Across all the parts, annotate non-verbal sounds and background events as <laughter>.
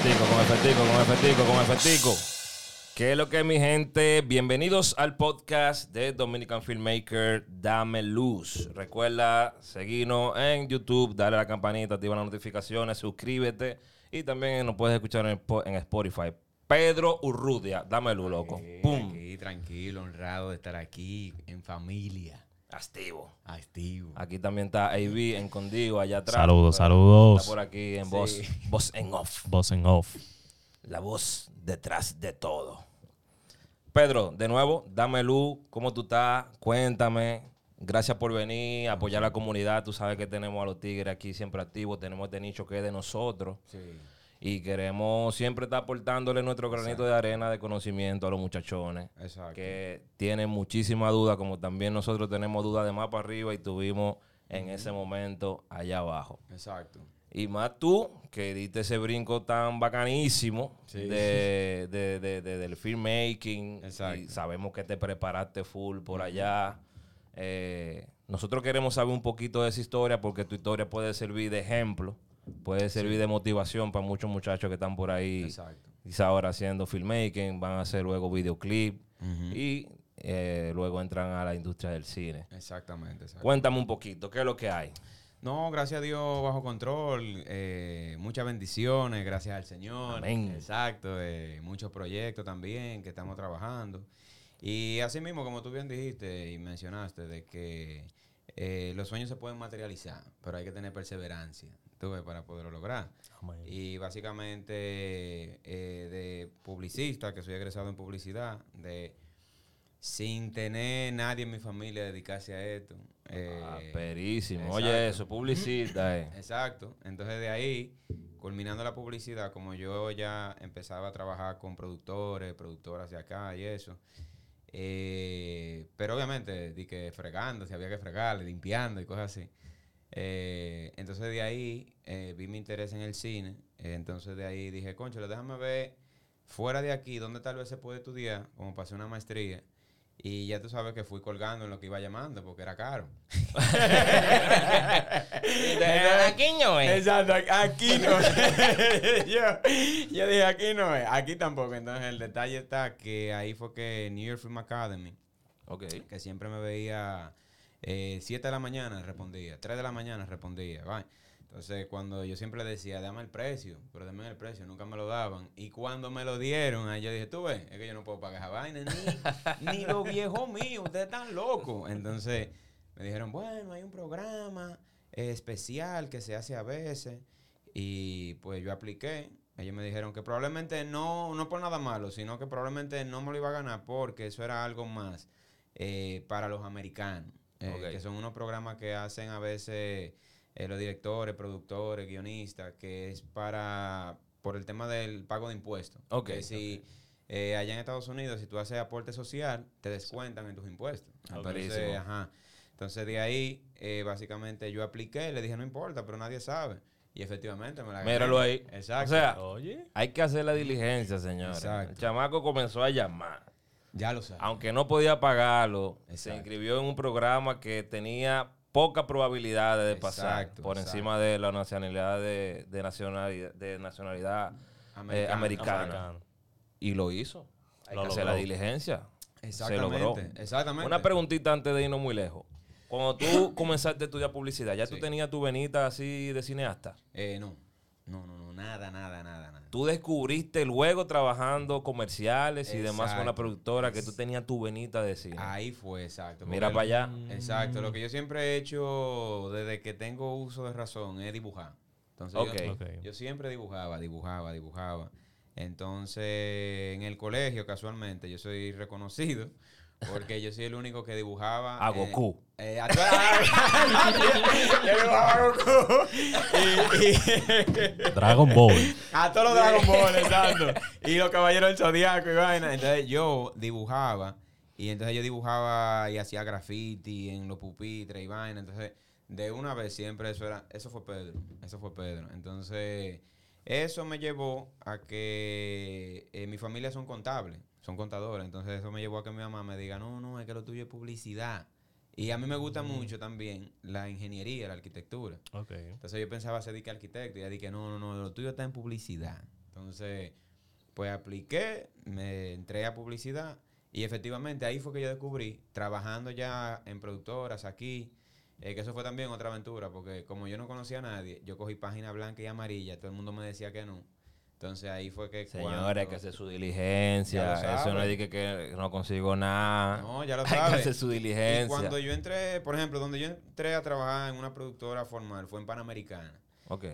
efectico, con efectico, con efectico, con efectico. ¿Qué es lo que es, mi gente? Bienvenidos al podcast de Dominican Filmmaker Dame Luz. Recuerda seguirnos en YouTube, darle a la campanita, activa las notificaciones, suscríbete y también nos puedes escuchar en, Spo- en Spotify. Pedro Urrudia, dame luz, loco. Eh, ¡Pum! Aquí, tranquilo, honrado de estar aquí en familia. Activo. Activo. Aquí también está AB en Condigo, allá atrás. Saludos, saludos. Está por aquí en Sí. voz, voz en off. Boss en off. La voz detrás de todo. Pedro, de nuevo, dame luz, ¿cómo tú estás? Cuéntame. Gracias por venir, apoyar a la comunidad. Tú sabes que tenemos a los tigres aquí siempre activos, tenemos este nicho que es de nosotros. Sí. Y queremos siempre estar aportándole nuestro granito de arena de conocimiento a los muchachones. Exacto. Que tienen muchísima duda, como también nosotros tenemos dudas de más para arriba y tuvimos en ese momento allá abajo. Exacto. Y más tú, que diste ese brinco tan bacanísimo Sí. de, de- de- de- del filmmaking. Exacto. Y sabemos que te preparaste full por allá. Eh, nosotros queremos saber un poquito de esa historia porque tu historia puede servir de ejemplo, puede servir de motivación para muchos muchachos que están por ahí, Exacto. quizá ahora haciendo filmmaking, van a hacer luego videoclip y eh, luego entran a la industria del cine. Exactamente. Cuéntame un poquito, ¿qué es lo que hay? No, gracias a Dios bajo control. eh, muchas bendiciones, gracias al Señor. Amén. Exacto. eh, muchos proyectos también que estamos trabajando. Y así mismo, como tú bien dijiste y mencionaste, de que eh, los sueños se pueden materializar, pero hay que tener perseverancia tú ves, para poderlo lograr. Y básicamente eh, de publicista, que soy egresado en publicidad, de sin tener nadie en mi familia dedicarse a esto. eh, Ah, perísimo. exacto. Oye, eso, publicita, eh. <laughs> Exacto. Entonces de ahí, culminando la publicidad, como yo ya empezaba a trabajar con productores, productoras de acá y eso, eh, pero obviamente di que fregando, si había que fregar, limpiando y cosas así. Eh, entonces de ahí eh, vi mi interés en el cine. eh, entonces de ahí dije, concho, déjame ver fuera de aquí dónde tal vez se puede estudiar, como pasé una maestría. Y ya tú sabes que fui colgando en lo que iba llamando porque era caro. <laughs> <laughs> Aquí no es. Exacto, aquí no es. <laughs> yo, yo dije, aquí no es, aquí tampoco. Entonces el detalle está que ahí fue que New York Film Academy, que siempre me veía 7 de la mañana, respondía, 3 de la mañana respondía. va. Entonces cuando yo siempre decía, dame el precio, pero dame el precio, nunca me lo daban. Y cuando me lo dieron, ahí yo dije, tú ves, es que yo no puedo pagar esa vaina, ni, <laughs> ni los viejos míos, ustedes están locos. Entonces me dijeron, bueno, hay un programa eh, especial que se hace a veces. Y pues yo apliqué. Ellos me dijeron que probablemente no, no por nada malo, sino que probablemente no me lo iba a ganar porque eso era algo más eh, para los americanos. eh. Que son unos programas que hacen a veces eh, los directores, productores, guionistas, que es para por el tema del pago de impuestos. Ok, Que si eh, allá en Estados Unidos, si tú haces aporte social, te descuentan en tus impuestos. Ah, Entonces, ajá. Entonces de ahí, eh, básicamente yo apliqué, le dije, no importa, pero nadie sabe. Y efectivamente me la gané. Míralo ahí. Exacto. O sea, Oye. hay que hacer la diligencia, señores. Exacto. El chamaco comenzó a llamar. ya lo sabes. Aunque no podía pagarlo, se inscribió en un programa que tenía poca probabilidad de pasar Exacto, por exacto. encima de la nacionalidad de, de nacionalidad, de nacionalidad eh, americana. Americano. Y lo hizo. Hay Lo que hacer la diligencia. Exactamente. Se logró. Exactamente. Una preguntita antes de irnos muy lejos. Cuando tú <coughs> comenzaste a estudiar publicidad, ¿ya tú tenías tu venita así de cineasta? Eh, no. No, no, no, nada, nada, nada. Tú descubriste luego trabajando comerciales y demás con la productora que tú tenías tu venita de cine. Ahí fue, exacto. Mira para allá. Exacto. Lo que yo siempre he hecho desde que tengo uso de razón es dibujar. Entonces yo, yo siempre dibujaba, dibujaba, dibujaba. Entonces, en el colegio, casualmente, yo soy reconocido porque yo soy el único que dibujaba. A eh, Goku. eh, a toda- <laughs> yo dibujaba a Goku. Y- y- Dragon Ball. a todos los Dragon Ball, exacto. Y los caballeros del Zodíaco y vaina. Entonces yo dibujaba. Y entonces yo dibujaba y hacía graffiti en los pupitres y vaina. Entonces, de una vez siempre eso era. Eso fue Pedro. Eso fue Pedro. Entonces, eso me llevó a que eh, mi familia son contables, son contadores. Entonces, eso me llevó a que mi mamá me diga: No, no, es que lo tuyo es publicidad. Y a mí me gusta mucho también la ingeniería, la arquitectura. Entonces yo pensaba ser que arquitecto y ella dije, no, no, no, lo tuyo está en publicidad. Entonces, pues apliqué, me entré a publicidad y efectivamente ahí fue que yo descubrí, trabajando ya en productoras aquí, eh, que eso fue también otra aventura, porque como yo no conocía a nadie, yo cogí página blanca y amarilla, todo el mundo me decía que no. Entonces ahí fue que... Señores, cuando- que hace su diligencia. Eso no es que, que no consigo nada. No, ya lo <laughs> Hay que sabes. hacer su Y diligencia. cuando yo entré, por ejemplo, donde yo entré a trabajar en una productora formal fue en Panamericana. Ok.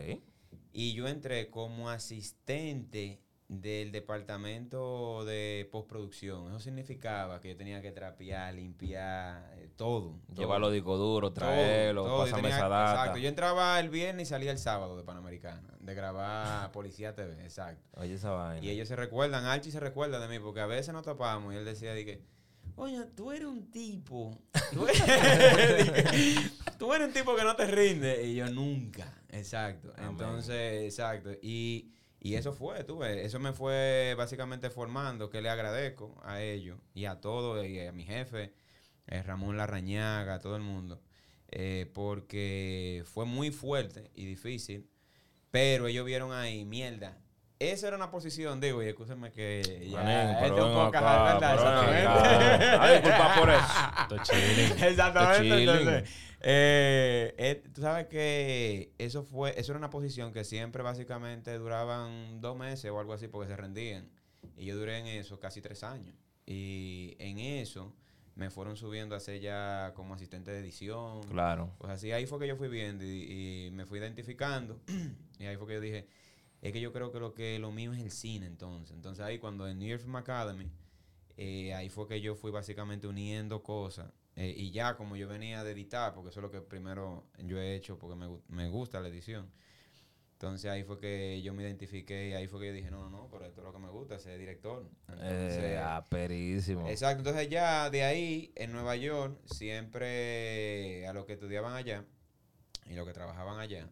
Y yo entré como asistente del departamento de postproducción. Eso significaba que yo tenía que trapear, limpiar, eh, todo. Llevar todo. los discos duros, Todo, traerlos, todo. Yo pásame tenía- esa data. Exacto. Yo entraba el viernes y salía el sábado de Panamericana, de grabar <laughs> Policía TV, exacto. Oye, esa vaina. Y ellos se recuerdan, Archie se recuerda de mí, porque a veces nos topamos y él decía, dije, oye, tú eres un tipo, tú eres, <laughs> <laughs> tú eres un tipo que no te rinde. Y yo nunca, exacto. Amén. Entonces, exacto. Y, y eso fue, tú eso me fue básicamente formando, que le agradezco a ellos y a todos, y a mi jefe, eh, Ramón Larrañaga, a todo el mundo, eh, porque fue muy fuerte y difícil, pero ellos vieron ahí, mierda. Esa era una posición, digo, y escúchame que ya, Manín, este un podcast, acá, Exactamente. disculpa por eso. <laughs> Estoy. Exactamente. Entonces, eh, eh, tú sabes que eso fue, eso era una posición que siempre básicamente duraban dos meses o algo así porque se rendían. Y yo duré en eso casi tres años. Y en eso me fueron subiendo a ser ya como asistente de edición. Claro. Pues así ahí fue que yo fui viendo y, y me fui identificando. <clears throat> y ahí fue que yo dije, es que yo creo que lo que lo mío es el cine entonces. Entonces ahí cuando en New York Film Academy, eh, ahí fue que yo fui básicamente uniendo cosas. eh, y ya como yo venía de editar, porque eso es lo que primero yo he hecho, porque me, me gusta la edición. Entonces ahí fue que yo me identifiqué y ahí fue que yo dije, no, no, no, pero esto es lo que me gusta, ser director. Entonces, Eh, aperísimo. Exacto, entonces ya de ahí, en Nueva York, siempre a los que estudiaban allá y los que trabajaban allá,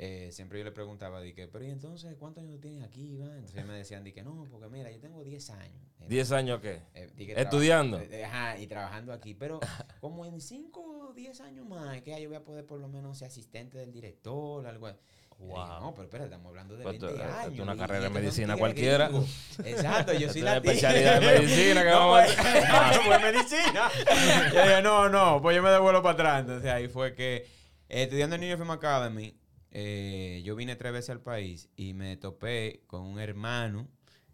eh, siempre yo le preguntaba, di que, pero ¿y entonces cuántos años tienes aquí, Iván? Entonces me decían, di que no, porque mira, yo tengo 10 años. Eh, ¿Diez años qué? eh, que ¿Estudiando? eh, Ajá, y trabajando aquí, pero <laughs> como en 5 o 10 años más, que yo voy a poder por lo menos ser asistente del director, algo así. Dije, Wow. no, pero espera, estamos hablando de Pues 20 tú- esto es años. una carrera de medicina cualquiera. Exacto, yo <laughs> soy la especialidad de medicina que <laughs> vamos a hacer. pues medicina. Yo dije, no, no, pues yo me devuelvo para atrás. Entonces ahí fue que, eh, estudiando en New York Film Academy, eh, yo vine tres veces al país y me topé con un hermano.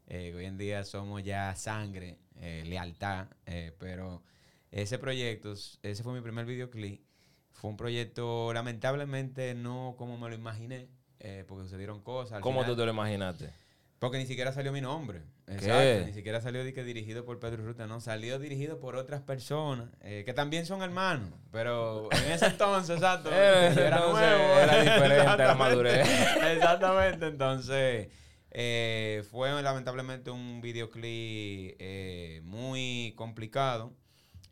eh, hoy en día somos ya sangre, eh, lealtad, eh, pero ese proyecto, ese fue mi primer videoclip. Fue un proyecto, lamentablemente, no como me lo imaginé, porque sucedieron cosas. Al ¿Cómo final- tú te lo imaginaste? Porque ni siquiera salió mi nombre. Exacto. Ni siquiera salió di que dirigido por Pedro Ruta, no. Salió dirigido por otras personas eh, que también son hermanos. Pero en ese entonces, exacto. <laughs> Era entonces nuevo. era diferente la Exactamente. madurez. <laughs> Exactamente. Entonces, eh, fue lamentablemente un videoclip eh, muy complicado.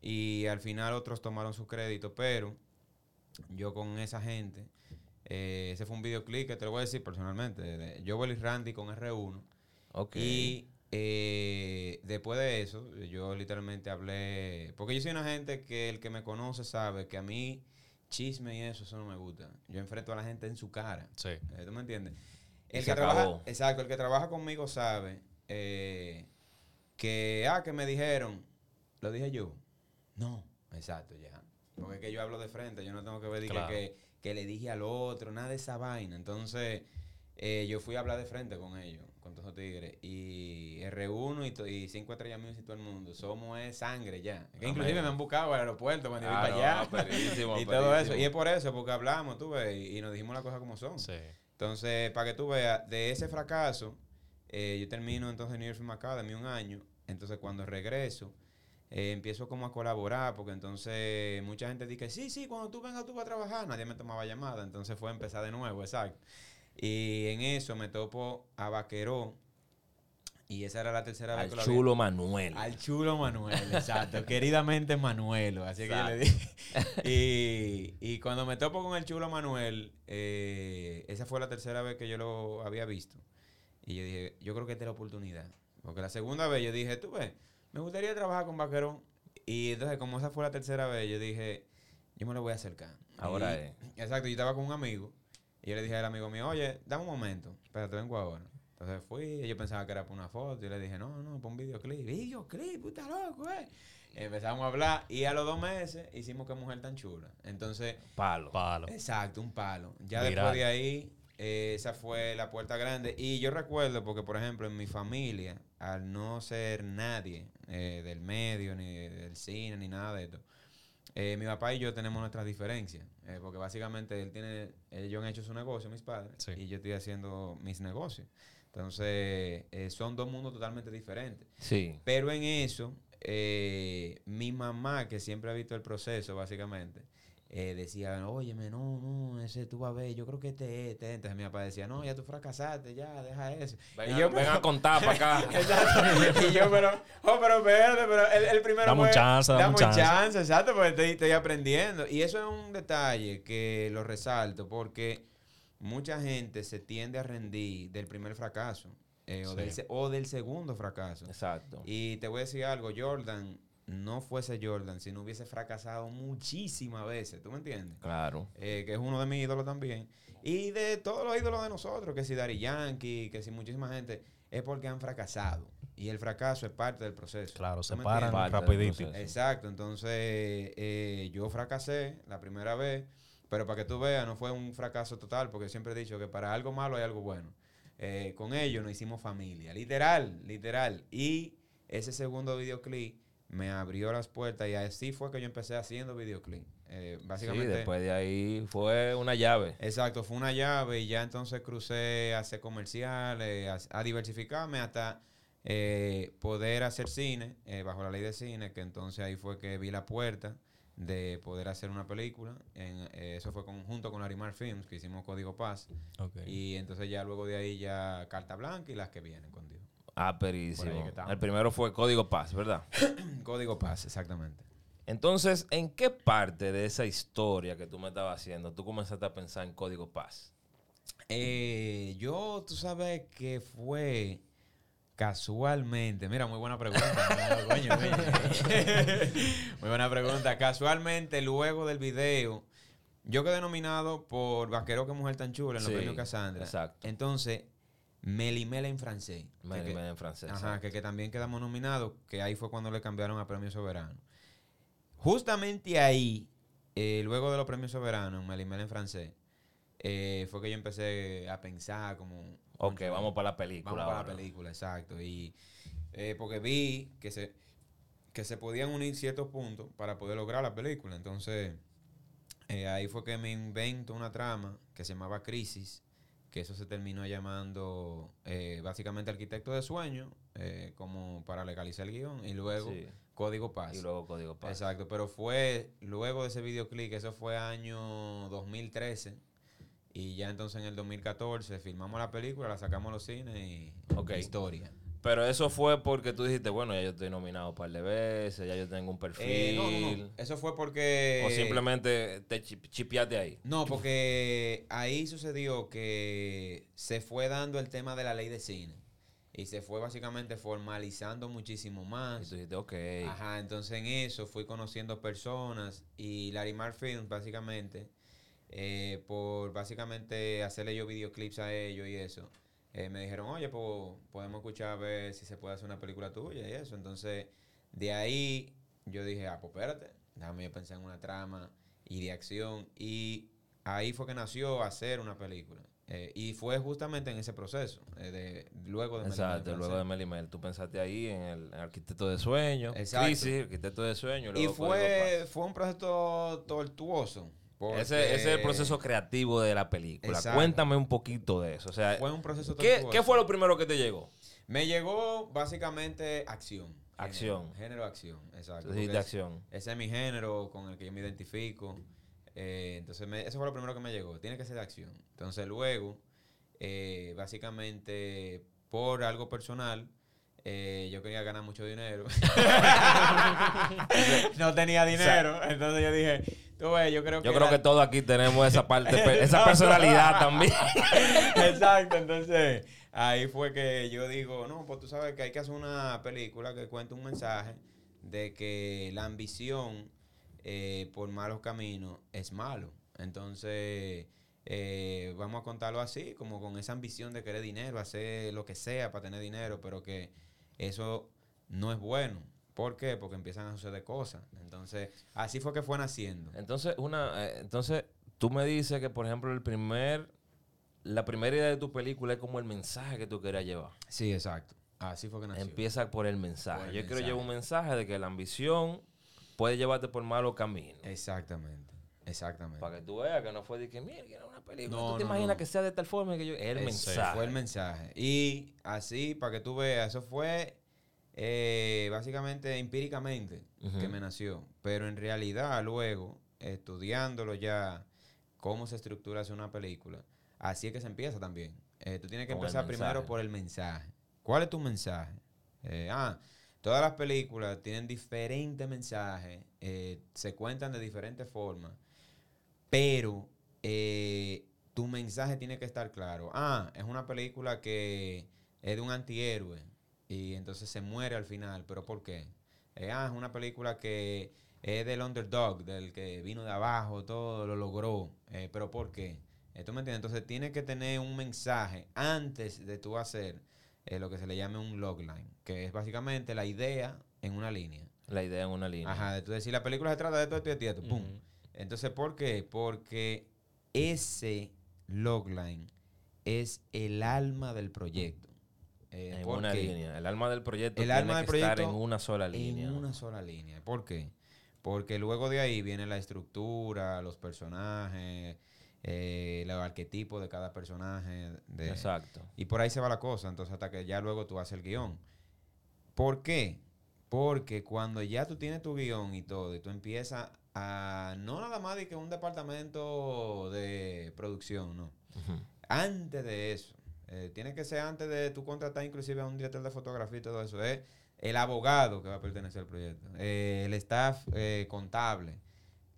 Y al final otros tomaron su crédito. Pero yo con esa gente. Eh, ese fue un videoclip que te lo voy a decir personalmente. De Joel y Randy con R1. Ok. Y eh, después de eso, yo literalmente hablé. Porque yo soy una gente que el que me conoce sabe que a mí chisme y eso, eso no me gusta. Yo enfrento a la gente en su cara. Sí. Eh, ¿Tú me entiendes? El que trabaja, exacto, el que trabaja conmigo sabe eh, que, ah, que me dijeron, lo dije yo. No, exacto, ya. Porque es que yo hablo de frente, yo no tengo que ver Claro. que, que le dije al otro, nada de esa vaina. Entonces, eh, yo fui a hablar de frente con ellos, con todos los tigres. Y R1 y, y 5 estrellas y todo el mundo, somos es sangre ya. Que inclusive me han buscado al aeropuerto cuando Ah, no, para allá. aperísimo, <laughs> y todo eso. Y es por eso, porque hablamos, tú ves, y, y nos dijimos las cosas como son. Sí. Entonces, para que tú veas, de ese fracaso, eh, yo termino entonces en New York Film Academy un año. Entonces, cuando regreso, eh, empiezo como a colaborar, porque entonces mucha gente dice, sí, sí, cuando tú vengas tú vas a trabajar, nadie me tomaba llamada. Entonces fue a empezar de nuevo, exacto. Y en eso me topo a Vaqueró, y esa era la tercera vez Al que lo había- chulo Manuel. al chulo Manuel, exacto. <laughs> Queridamente Manuelo, así que yo le dije. <laughs> Y, y cuando me topo con el chulo Manuel, eh, esa fue la tercera vez que yo lo había visto. Y yo dije, yo creo que esta es la oportunidad. Porque la segunda vez yo dije, tú ves, me gustaría trabajar con Vaquerón. Y entonces, como esa fue la tercera vez, yo dije, yo me lo voy a acercar. Ahora Y- es. Exacto, yo estaba con un amigo. Y yo le dije al amigo mío, oye, dame un momento, espérate, vengo ahora. Entonces fui, yo pensaba que era por una foto y le dije, no, no, por un videoclip. Videoclip, puta loco, eh. Empezamos a hablar y a los dos meses hicimos que mujer tan chula. Entonces, Palo. Palo. exacto, un palo. Ya Viral. después de ahí, eh, esa fue la puerta grande. Y yo recuerdo, porque por ejemplo, en mi familia, al no ser nadie eh, del medio, ni del cine, ni nada de esto, eh, mi papá y yo tenemos nuestras diferencias. porque básicamente él tiene, ellos han hecho su negocio, mis padres, Sí. y yo estoy haciendo mis negocios. Entonces, son dos mundos totalmente diferentes. Sí. Pero en eso, eh, mi mamá, que siempre ha visto el proceso, básicamente, eh, decía, óyeme, no, no, ese tú vas a ver, yo creo que este es, este es". Entonces mi papá decía, no, ya tú fracasaste, ya, deja eso. Y yo, pero- a contar para acá. <laughs> Exacto. y yo, pero, oh, pero espérate, pero el, el primero Dame un chance, dame un dame chance. exacto, porque estoy, estoy aprendiendo. Y eso es un detalle que lo resalto, porque mucha gente se tiende a rendir del primer fracaso, eh, o, Sí. del, o del segundo fracaso. Exacto. Y te voy a decir algo, Jordan no fuese Jordan si no hubiese fracasado muchísimas veces, ¿tú me entiendes? Claro. Eh, que es uno de mis ídolos también. Y de todos los ídolos de nosotros, que si Dari Yankee, que si muchísima gente, es porque han fracasado. Y el fracaso es parte del proceso. Claro, ¿Tú se paran rapidito. Exacto, entonces eh, yo fracasé la primera vez, pero para que tú veas, no fue un fracaso total, porque siempre he dicho que para algo malo hay algo bueno. Eh, con ellos nos hicimos familia, literal, literal. Y ese segundo videoclip me abrió las puertas y así fue que yo empecé haciendo videoclip. Eh, Sí, básicamente, después de ahí fue una llave. Exacto, fue una llave y ya entonces crucé a hacer comerciales, a, a diversificarme hasta eh, poder hacer cine, eh, bajo la ley de cine, que entonces ahí fue que vi la puerta de poder hacer una película. En, eh, eso fue con- junto con Arimar Films, que hicimos Código Paz. Y entonces ya luego de ahí ya Carta Blanca y las que vienen con Dios. Ah, perísimo. El primero fue Código Paz, ¿verdad? <clears throat> Código Paz, exactamente. Entonces, ¿en qué parte de esa historia que tú me estabas haciendo tú comenzaste a pensar en Código Paz? Eh, yo, tú sabes que fue casualmente. Mira, muy buena pregunta. <laughs> Coño, <laughs> muy buena pregunta. Casualmente, luego del video, yo quedé nominado por Vaquero que Mujer Tan Chula en los Sí, premios Cassandra. exacto. Entonces, Melimela en francés. Me, que- que- me- en francés. Ajá, que, que también quedamos nominados, que ahí fue cuando le cambiaron a Premio Soberano. Justamente ahí, eh, luego de los Premios Soberanos, Melimela en francés, eh, fue que yo empecé a pensar como... Ok, "Concho, vamos para la película. Vamos para la ahora". película, exacto. Y eh, porque vi que se, que se podían unir ciertos puntos para poder lograr la película. Entonces, ahí fue que me invento una trama que se llamaba Crisis, que eso se terminó llamando eh, básicamente Arquitecto de Sueño, eh, como para legalizar el guion, y luego Sí. Código Paz. Y luego Código Paz. Exacto, pero fue luego de ese videoclip, eso fue año 2013. Y ya entonces en el 2014 filmamos la película, la sacamos a los cines y Ok. historia. Pero eso fue porque tú dijiste, bueno, ya yo estoy nominado un par de veces, ya yo tengo un perfil. Eh, no, no, no. Eso fue porque... O simplemente te chip- chipeaste ahí. No, porque ahí sucedió que se fue dando el tema de la ley de cine. Y se fue básicamente formalizando muchísimo Y más. tú dijiste, ok. Ajá, entonces en eso fui conociendo personas y Larimar Films básicamente, eh, por básicamente hacerle yo videoclips a ellos y eso, eh, me dijeron, oye, pues podemos escuchar a ver si se puede hacer una película tuya y eso. Entonces, de ahí yo dije, ah, pues espérate, déjame yo pensar en una trama y de acción. Y ahí fue que nació hacer una película. Eh, y fue justamente en ese proceso, eh, de, luego de Exacto, en luego de. Melimel. Tú pensaste ahí en el, Arquitecto de Sueño. Exacto. Crisis, Arquitecto de Sueño. Y luego fue, fue un proceso tortuoso. Porque Ese, ese es el proceso creativo de la película. Exacto. Cuéntame un poquito de eso. O sea, Fue un proceso ¿qué, qué fue lo primero que te llegó? Me llegó básicamente acción. Acción. Género, género acción, exacto. Es- acción. Ese es mi género con el que yo me identifico. Eh, entonces, me- eso fue lo primero que me llegó. Tiene que ser de acción. Entonces, luego, eh, básicamente, por algo personal, eh, yo quería ganar mucho dinero. <laughs> <laughs> no tenía dinero. entonces yo dije, tú ves, yo creo que... Yo creo la- que todos aquí tenemos esa parte, esa <laughs> personalidad también. <laughs> Exacto, entonces ahí fue que yo digo, no, pues tú sabes que hay que hacer una película que cuente un mensaje de que la ambición eh, por malos caminos es malo. Entonces, eh, vamos a contarlo así, como con esa ambición de querer dinero, hacer lo que sea para tener dinero, pero que eso no es bueno. ¿Por qué? Porque empiezan a suceder cosas. Entonces, así fue que fue naciendo. Entonces, una, eh, entonces, tú me dices que, por ejemplo, el primer, la primera idea de tu película es como el mensaje que tú querías llevar. Sí, exacto. Así fue que nació. Empieza por el mensaje. Por el Yo quiero llevar un mensaje de que la ambición puede llevarte por malos caminos. Exactamente. Exactamente. Para que tú veas que no fue de que, mira, que era una película. No, tú te no, imaginas no. que sea de tal forma que yo. El Ese mensaje. Fue el mensaje. Y así, para que tú veas, eso fue eh, básicamente empíricamente que me nació. Pero en realidad, luego, estudiándolo ya, cómo se estructura hacer una película, así es que se empieza también. Eh, tú tienes que empezar primero por el mensaje. ¿Cuál es tu mensaje? Eh, ah, todas las películas tienen diferentes mensajes, eh, se cuentan de diferentes formas, pero eh, tu mensaje tiene que estar claro. Ah, es una película que es de un antihéroe y entonces se muere al final, pero ¿por qué? Eh, ah, es una película que es del underdog, del que vino de abajo, todo lo logró, eh, pero ¿por qué? Eh, ¿Tú me entiendes? Entonces tiene que tener un mensaje antes de tú hacer eh, lo que se le llame un logline, que es básicamente la idea en una línea. La idea en una línea. Ajá, de tú decir, la película se trata de esto, esto y esto, pum. Entonces, ¿por qué? Porque ese logline es el alma del proyecto. Eh, En ¿por una línea. El alma del proyecto El tiene alma del que estar en proyecto una sola línea. En una sola línea. ¿Por qué? Porque luego de ahí viene la estructura, los personajes, eh, los arquetipos de cada personaje. De, Exacto. y por ahí se va la cosa, entonces hasta que ya luego tú haces el guion. ¿Por qué? Porque cuando ya tú tienes tu guion y todo, y tú empiezas a, no nada más de que un departamento de producción, no. Antes de eso, eh, tiene que ser antes de tú contratar inclusive a un director de fotografía y todo eso, es el abogado que va a pertenecer al proyecto, eh, el staff eh, contable,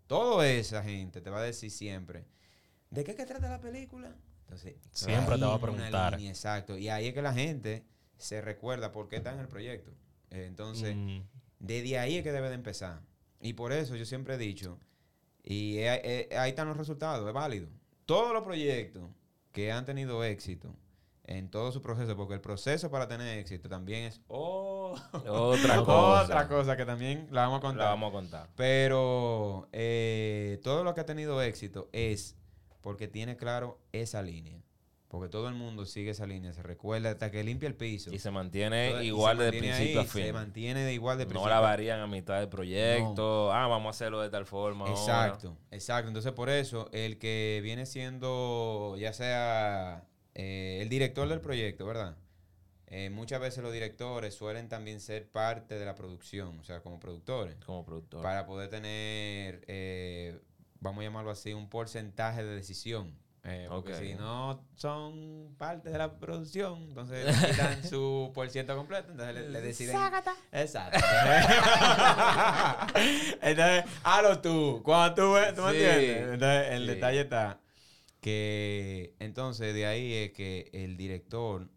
toda esa gente te va a decir siempre, ¿de qué que trata la película? Entonces, Siempre te va a preguntar. línea, exacto. Y ahí es que la gente se recuerda por qué está en el proyecto. Eh, entonces, Mm, desde ahí es que debe de empezar. Y por eso yo siempre he dicho, y ahí están los resultados, es válido. Todos los proyectos que han tenido éxito en todo su proceso, porque el proceso para tener éxito también es oh, Otra <laughs> cosa. otra cosa que también la vamos a contar. La vamos a contar. Pero eh, todo lo que ha tenido éxito es porque tiene claro esa línea. Porque todo el mundo sigue esa línea, se recuerda hasta que limpia el piso. Y se mantiene Todo- igual se de mantiene principio ahí, a fin. Se mantiene de igual de no principio la a- varían a mitad del proyecto. Ah, vamos a hacerlo de tal forma. ahora. Exacto, exacto. Entonces, por eso, el que viene siendo, ya sea eh, el director del proyecto, ¿verdad? Eh, muchas veces los directores suelen también ser parte de la producción, o sea, como productores, Como productor. para poder tener, eh, vamos a llamarlo así, un porcentaje de decisión. Eh, porque Ok. si no son parte de la producción, entonces le quitan su <laughs> por ciento completo, entonces le, le deciden. Exacto. <laughs> Entonces, hazlo tú. Cuando tú ves, ¿tú me entiendes? Entonces, el sí. detalle está que entonces de ahí es que el director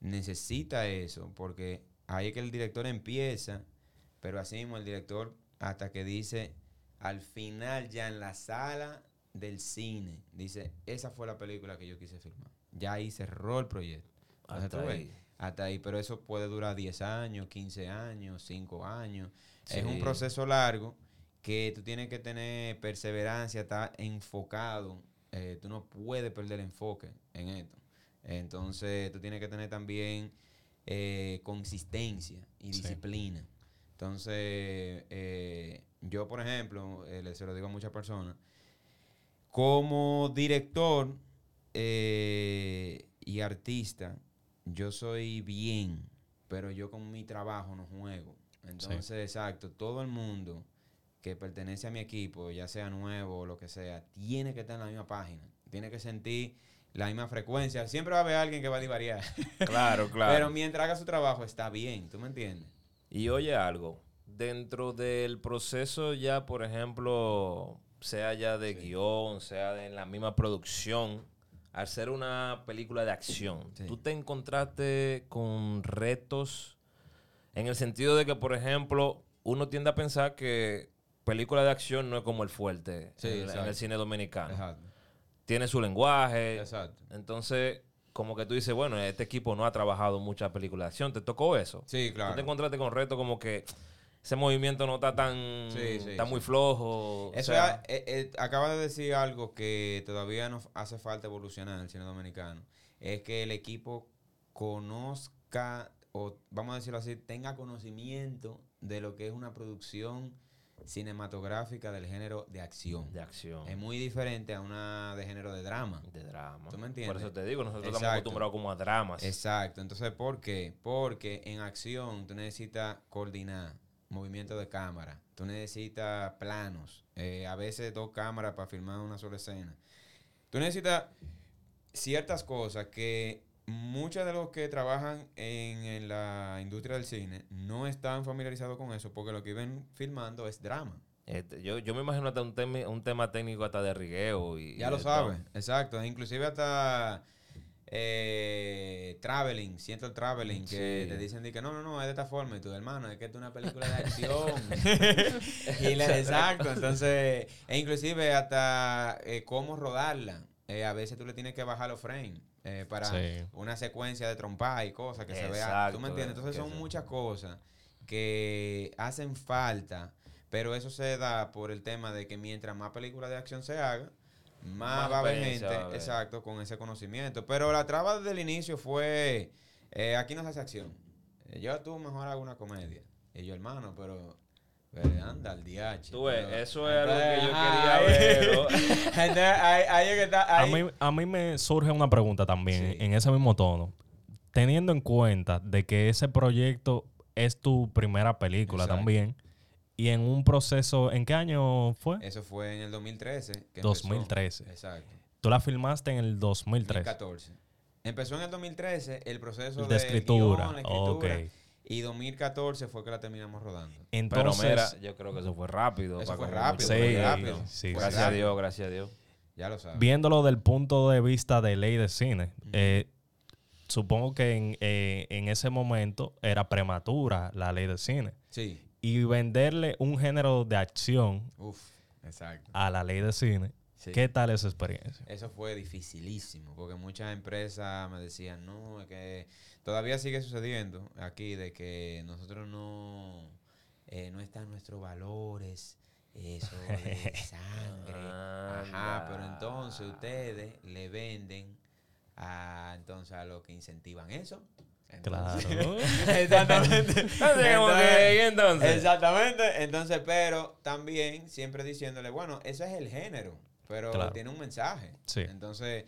necesita eso, porque ahí es que el director empieza, pero así mismo el director hasta que dice al final ya en la sala del cine, dice, esa fue la película que yo quise filmar. Ya ahí cerró el proyecto. Hasta ahí. hasta ahí, pero eso puede durar 10 años, 15 años, 5 años. Es un proceso largo que tú tienes que tener perseverancia, estar enfocado. Eh, tú no puedes perder el enfoque en esto. Entonces, tú tienes que tener también eh, consistencia y Sí. disciplina. Entonces, eh, yo, por ejemplo, eh, se lo digo a muchas personas, como director y artista, yo soy bien, pero yo con mi trabajo no juego. Entonces, exacto, todo el mundo que pertenece a mi equipo, ya sea nuevo o lo que sea, tiene que estar en la misma página. Tiene que sentir la misma frecuencia. Siempre va a haber alguien que va a divariar. <laughs> Claro, claro. Pero mientras haga su trabajo está bien, ¿tú me entiendes? Y oye algo, dentro del proceso ya, por ejemplo, sea ya de guion, sea de la misma producción, al ser una película de acción, Sí. ¿tú te encontraste con retos en el sentido de que, por ejemplo, uno tiende a pensar que película de acción no es como el fuerte Sí, en, el cine dominicano? Exacto. tiene su lenguaje. Exacto. Entonces, como que tú dices, bueno, este equipo no ha trabajado mucha película de acción. ¿Te tocó eso? Sí, Tú te claro. encontraste con reto como que ese movimiento no está tan... Sí, sí, está sí. muy flojo. o Eso sea, es- eh, eh, acaba de decir algo que todavía nos hace falta evolucionar en el cine dominicano. Es que el equipo conozca, o vamos a decirlo así, tenga conocimiento de lo que es una producción cinematográfica del género de acción. de acción. Es muy diferente a una de género de drama. de drama. ¿Tú me entiendes? Por eso te digo, nosotros estamos Exacto. acostumbrados como a dramas. Exacto. Entonces, ¿por qué? Porque en acción tú necesitas coordinar movimiento de cámara. Tú necesitas planos. eh, a veces dos cámaras para filmar una sola escena. Tú necesitas ciertas cosas que muchos de los que trabajan en, en la industria del cine no están familiarizados con eso porque lo que ven filmando es drama. Este, yo, yo me imagino hasta un, temi- un tema técnico hasta de rigueo. Y, Ya y lo sabes, exacto. Inclusive hasta eh, traveling, siento el traveling, que te dicen que no, no, no, es de esta forma. Y tú, hermano, es que esto es una película de <laughs> acción. <laughs> y la- exacto, entonces, e inclusive hasta eh, cómo rodarla. Eh, a veces tú le tienes que bajar los frames eh, para Sí. una secuencia de trompa y cosas que se vea. ¿Tú me entiendes? Entonces son muchas cosas que hacen falta, pero eso se da por el tema de que mientras más películas de acción se haga, más, Más va a haber gente, a exacto, con ese conocimiento. Pero la traba desde el inicio fue, eh, aquí no se hace acción. Yo tú mejor hago una comedia. Y yo, hermano, pero... pero anda, al DH. Tú ves, pero- eso es algo que yo quería ver. <laughs> A mí, a mí me surge una pregunta también Sí. en ese mismo tono. Teniendo en cuenta de que ese proyecto es tu primera película Exacto. también y en un proceso, ¿en qué año fue? Eso fue en el 2013. que empezó. 2013. Exacto. Tú la filmaste en el 2013. 2014. Empezó en el 2013 el proceso De escritura. guion, la escritura, Ok. Y 2014 fue que la terminamos rodando. Pero Entonces, mira, yo creo que eso fue rápido. Eso fue rápido, Sí, fue rápido. sí, Gracias a. Dios, gracias a Dios. Ya lo sabes. viéndolo del punto de vista de ley de cine, eh, supongo que en, eh, en ese momento era prematura la ley de cine. Sí. Y venderle un género de acción Uf, exacto. a la ley de cine, Sí. ¿qué tal esa experiencia? Eso fue dificilísimo, porque muchas empresas me decían, no, es que todavía sigue sucediendo aquí de que nosotros no, eh, no están nuestros valores, eso de <laughs> sangre. Ajá, pero entonces ustedes le venden a, entonces, a los que incentivan eso. Claro. <laughs> Exactamente. <laughs> Entonces, como que, ¿y entonces? Exactamente. Entonces, pero también siempre diciéndole, bueno, ese es el género, pero Claro. tiene un mensaje. Sí. Entonces,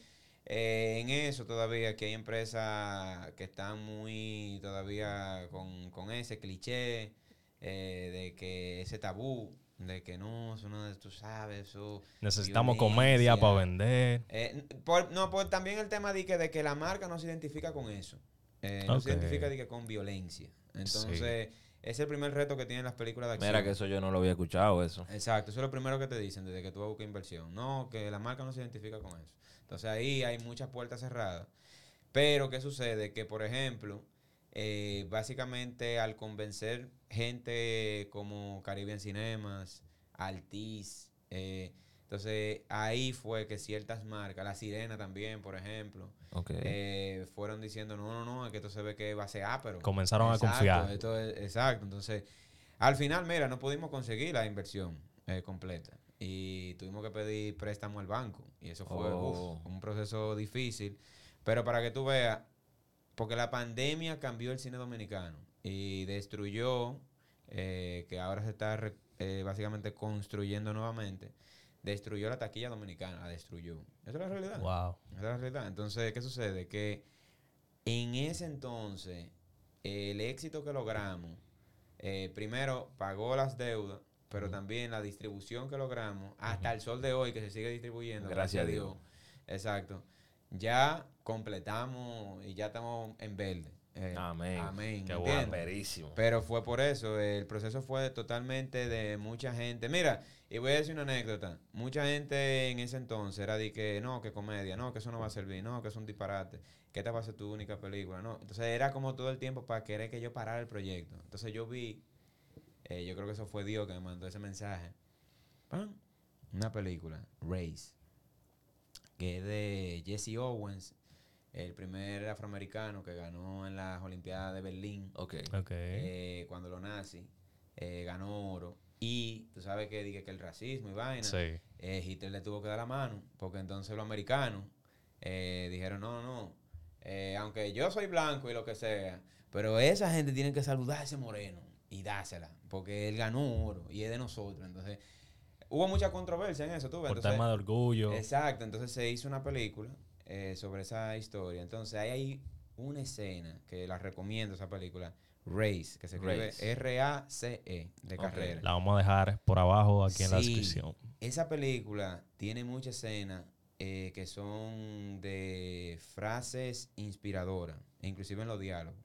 eh, en eso todavía que hay empresas que están muy todavía con, con ese cliché eh, de que ese tabú, de que no, eso no, tú sabes, eso... Necesitamos violencia. comedia para vender. Eh, por- no, por también el tema de que, de que la marca no se identifica con eso. Eh, No se identifica de que con violencia. Entonces, es el primer reto que tienen las películas de acción. Mira que eso yo no lo había escuchado, eso. Exacto, eso es lo primero que te dicen desde que tú buscas inversión. No, que la marca no se identifica con eso. Entonces ahí hay muchas puertas cerradas. Pero, ¿qué sucede? Que, por ejemplo, eh, básicamente al convencer gente como Caribbean Cinemas, Altiz, eh, entonces ahí fue que ciertas marcas, La Sirena también, por ejemplo, eh, fueron diciendo, no, no, no, es que esto se ve que va a ser ápero. Comenzaron a confiar. esto es- exacto, entonces, al final, mira, no pudimos conseguir la inversión completa y tuvimos que pedir préstamo al banco y eso fue Oh. uf, un proceso difícil, pero para que tú veas, porque la pandemia cambió el cine dominicano y destruyó, eh, que ahora se está re- eh, básicamente construyendo nuevamente, destruyó la taquilla dominicana, la destruyó. Esa es la realidad. Wow. Esa es la realidad. Entonces, ¿qué sucede? Que en ese entonces, el éxito que logramos, eh, primero pagó las deudas, pero también la distribución que logramos, hasta el sol de hoy que se sigue distribuyendo. Gracias a Dios. Exacto. Ya completamos y ya estamos en verde. Eh, Amén. Amén. Qué ¿me bueno. Pero fue por eso, el proceso fue totalmente de mucha gente. Mira, y voy a decir una anécdota. Mucha gente en ese entonces era de que no, que comedia, no, que eso no va a servir, no, que es un disparate, que esta va a ser tu única película, no. Entonces era como todo el tiempo para querer que yo parara el proyecto. Entonces yo vi, eh, yo creo que eso fue Dios que me mandó ese mensaje. ¡Pam! Una película, Race. que es de Jesse Owens, el primer afroamericano que ganó en las Olimpiadas de Berlín Ok. Ok. eh, cuando los nazis eh, ganó oro. Y tú sabes que dije que el racismo y vaina, Sí. eh, Hitler le tuvo que dar la mano, porque entonces los americanos eh, dijeron, no, no, eh, aunque yo soy blanco y lo que sea, pero esa gente tiene que saludar a ese moreno y dársela, porque él ganó oro y es de nosotros. Entonces, hubo mucha controversia en eso, tú ves. Por Entonces, tema de orgullo. Exacto, entonces se hizo una película eh, sobre esa historia. Entonces ahí hay una escena que la recomiendo, esa película, Race, que se escribe Race. E, de carrera. La vamos a dejar por abajo aquí en la descripción. Esa película tiene muchas escenas eh, que son de frases inspiradoras, inclusive en los diálogos.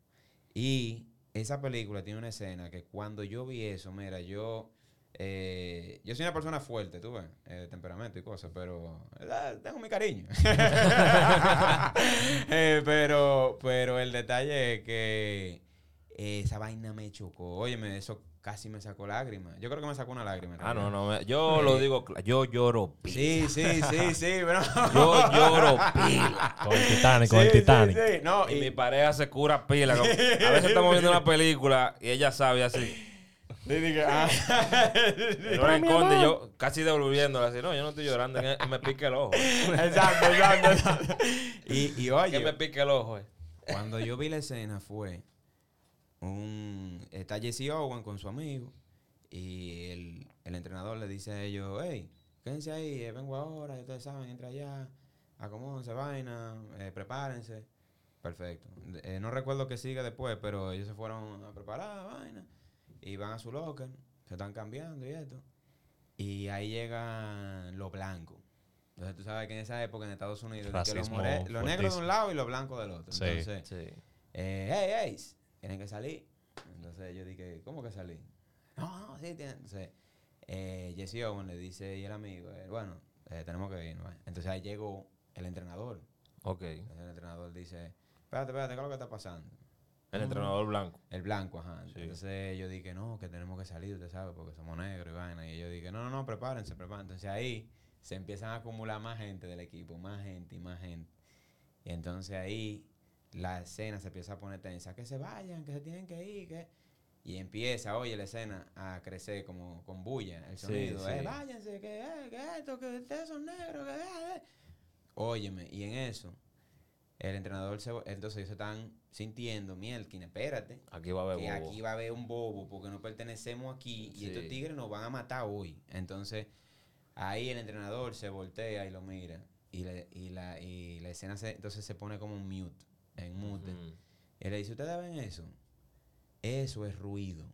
Y esa película tiene una escena que cuando yo vi eso, mira, yo... eh, yo soy una persona fuerte, tú ves, eh, temperamento y cosas, pero eh, tengo mi cariño. <laughs> Eh, pero, pero el detalle es que esa vaina me chocó. Óyeme, eso casi me sacó lágrimas. Yo creo que me sacó una lágrima. en Ah, no, no. me- Yo lo digo, yo lloro pila. Sí, sí, sí, sí, pero... <laughs> Yo lloro pila. Con el Titanic, con el Titanic. sí. No, Y y, mi pareja se cura pila. como- A veces estamos viendo una película y ella sabe así. dije, ah. Yo la esconde y yo casi devolviéndola así. No, yo no estoy llorando. en me pique el ojo. exacto, exacto, exacto. <laughs> Y, y Que oye, me pique el ojo. eh. cuando yo vi la escena fue un... Está Jesse Owen con su amigo y el, el entrenador le dice a ellos, hey, quédense ahí, eh, vengo ahora, ya ustedes saben, entra allá, acomódense vaina, eh, prepárense. Perfecto. Eh, no recuerdo que sigue después, pero ellos se fueron a preparar vaina y van a su locker, se están cambiando y esto. Y ahí llegan los blancos. Entonces tú sabes que en esa época en Estados Unidos, los, los negros de un lado y los blancos del otro. Sí. Entonces, Sí. eh, hey, hey, tienen que salir. Entonces yo dije, ¿cómo que salir? No, no, sí, tienen. Entonces, eh, Jesse Owen le dice, y el amigo, eh, bueno, eh, tenemos que irnos. eh". Entonces ahí llegó el entrenador. Ok. Entonces el entrenador dice, espérate, espérate, ¿qué es lo que está pasando? El entrenador blanco. El blanco, ajá. Sí. Entonces yo dije, no, que tenemos que salir, usted sabe, porque somos negros y vaina. Y yo dije, no, no, no, prepárense, prepárense. Entonces ahí se empiezan a acumular más gente del equipo, más gente y más gente. Y entonces ahí la escena se empieza a poner tensa, que se vayan, que se tienen que ir, que... Y empieza, oye, la escena a crecer como con bulla, el sonido. sí. Eh, váyanse, que, eh, que esto, que ustedes son negros, que... eh, eh". Óyeme, y en eso, el entrenador se... Entonces ellos están sintiendo, Mielkin, espérate Aquí va a haber que bobo. aquí va a haber un bobo porque no pertenecemos aquí y estos tigres nos van a matar hoy. Entonces, ahí el entrenador se voltea y lo mira y, le- y la, y la escena se, entonces se pone como un mute, en mute. Ujú. Y le dice, ¿ustedes ven eso? Eso es ruido.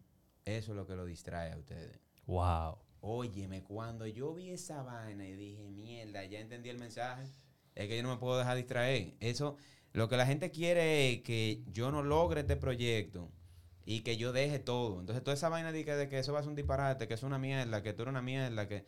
Eso es lo que lo distrae a ustedes. Wow. Óyeme, cuando yo vi esa vaina y dije, mierda, ya entendí el mensaje, es que yo no me puedo dejar distraer. Eso, lo que la gente quiere es que yo no logre este proyecto y que yo deje todo. Entonces, toda esa vaina de que, de que eso va a ser un disparate, que es una mierda, que tú eres una mierda, que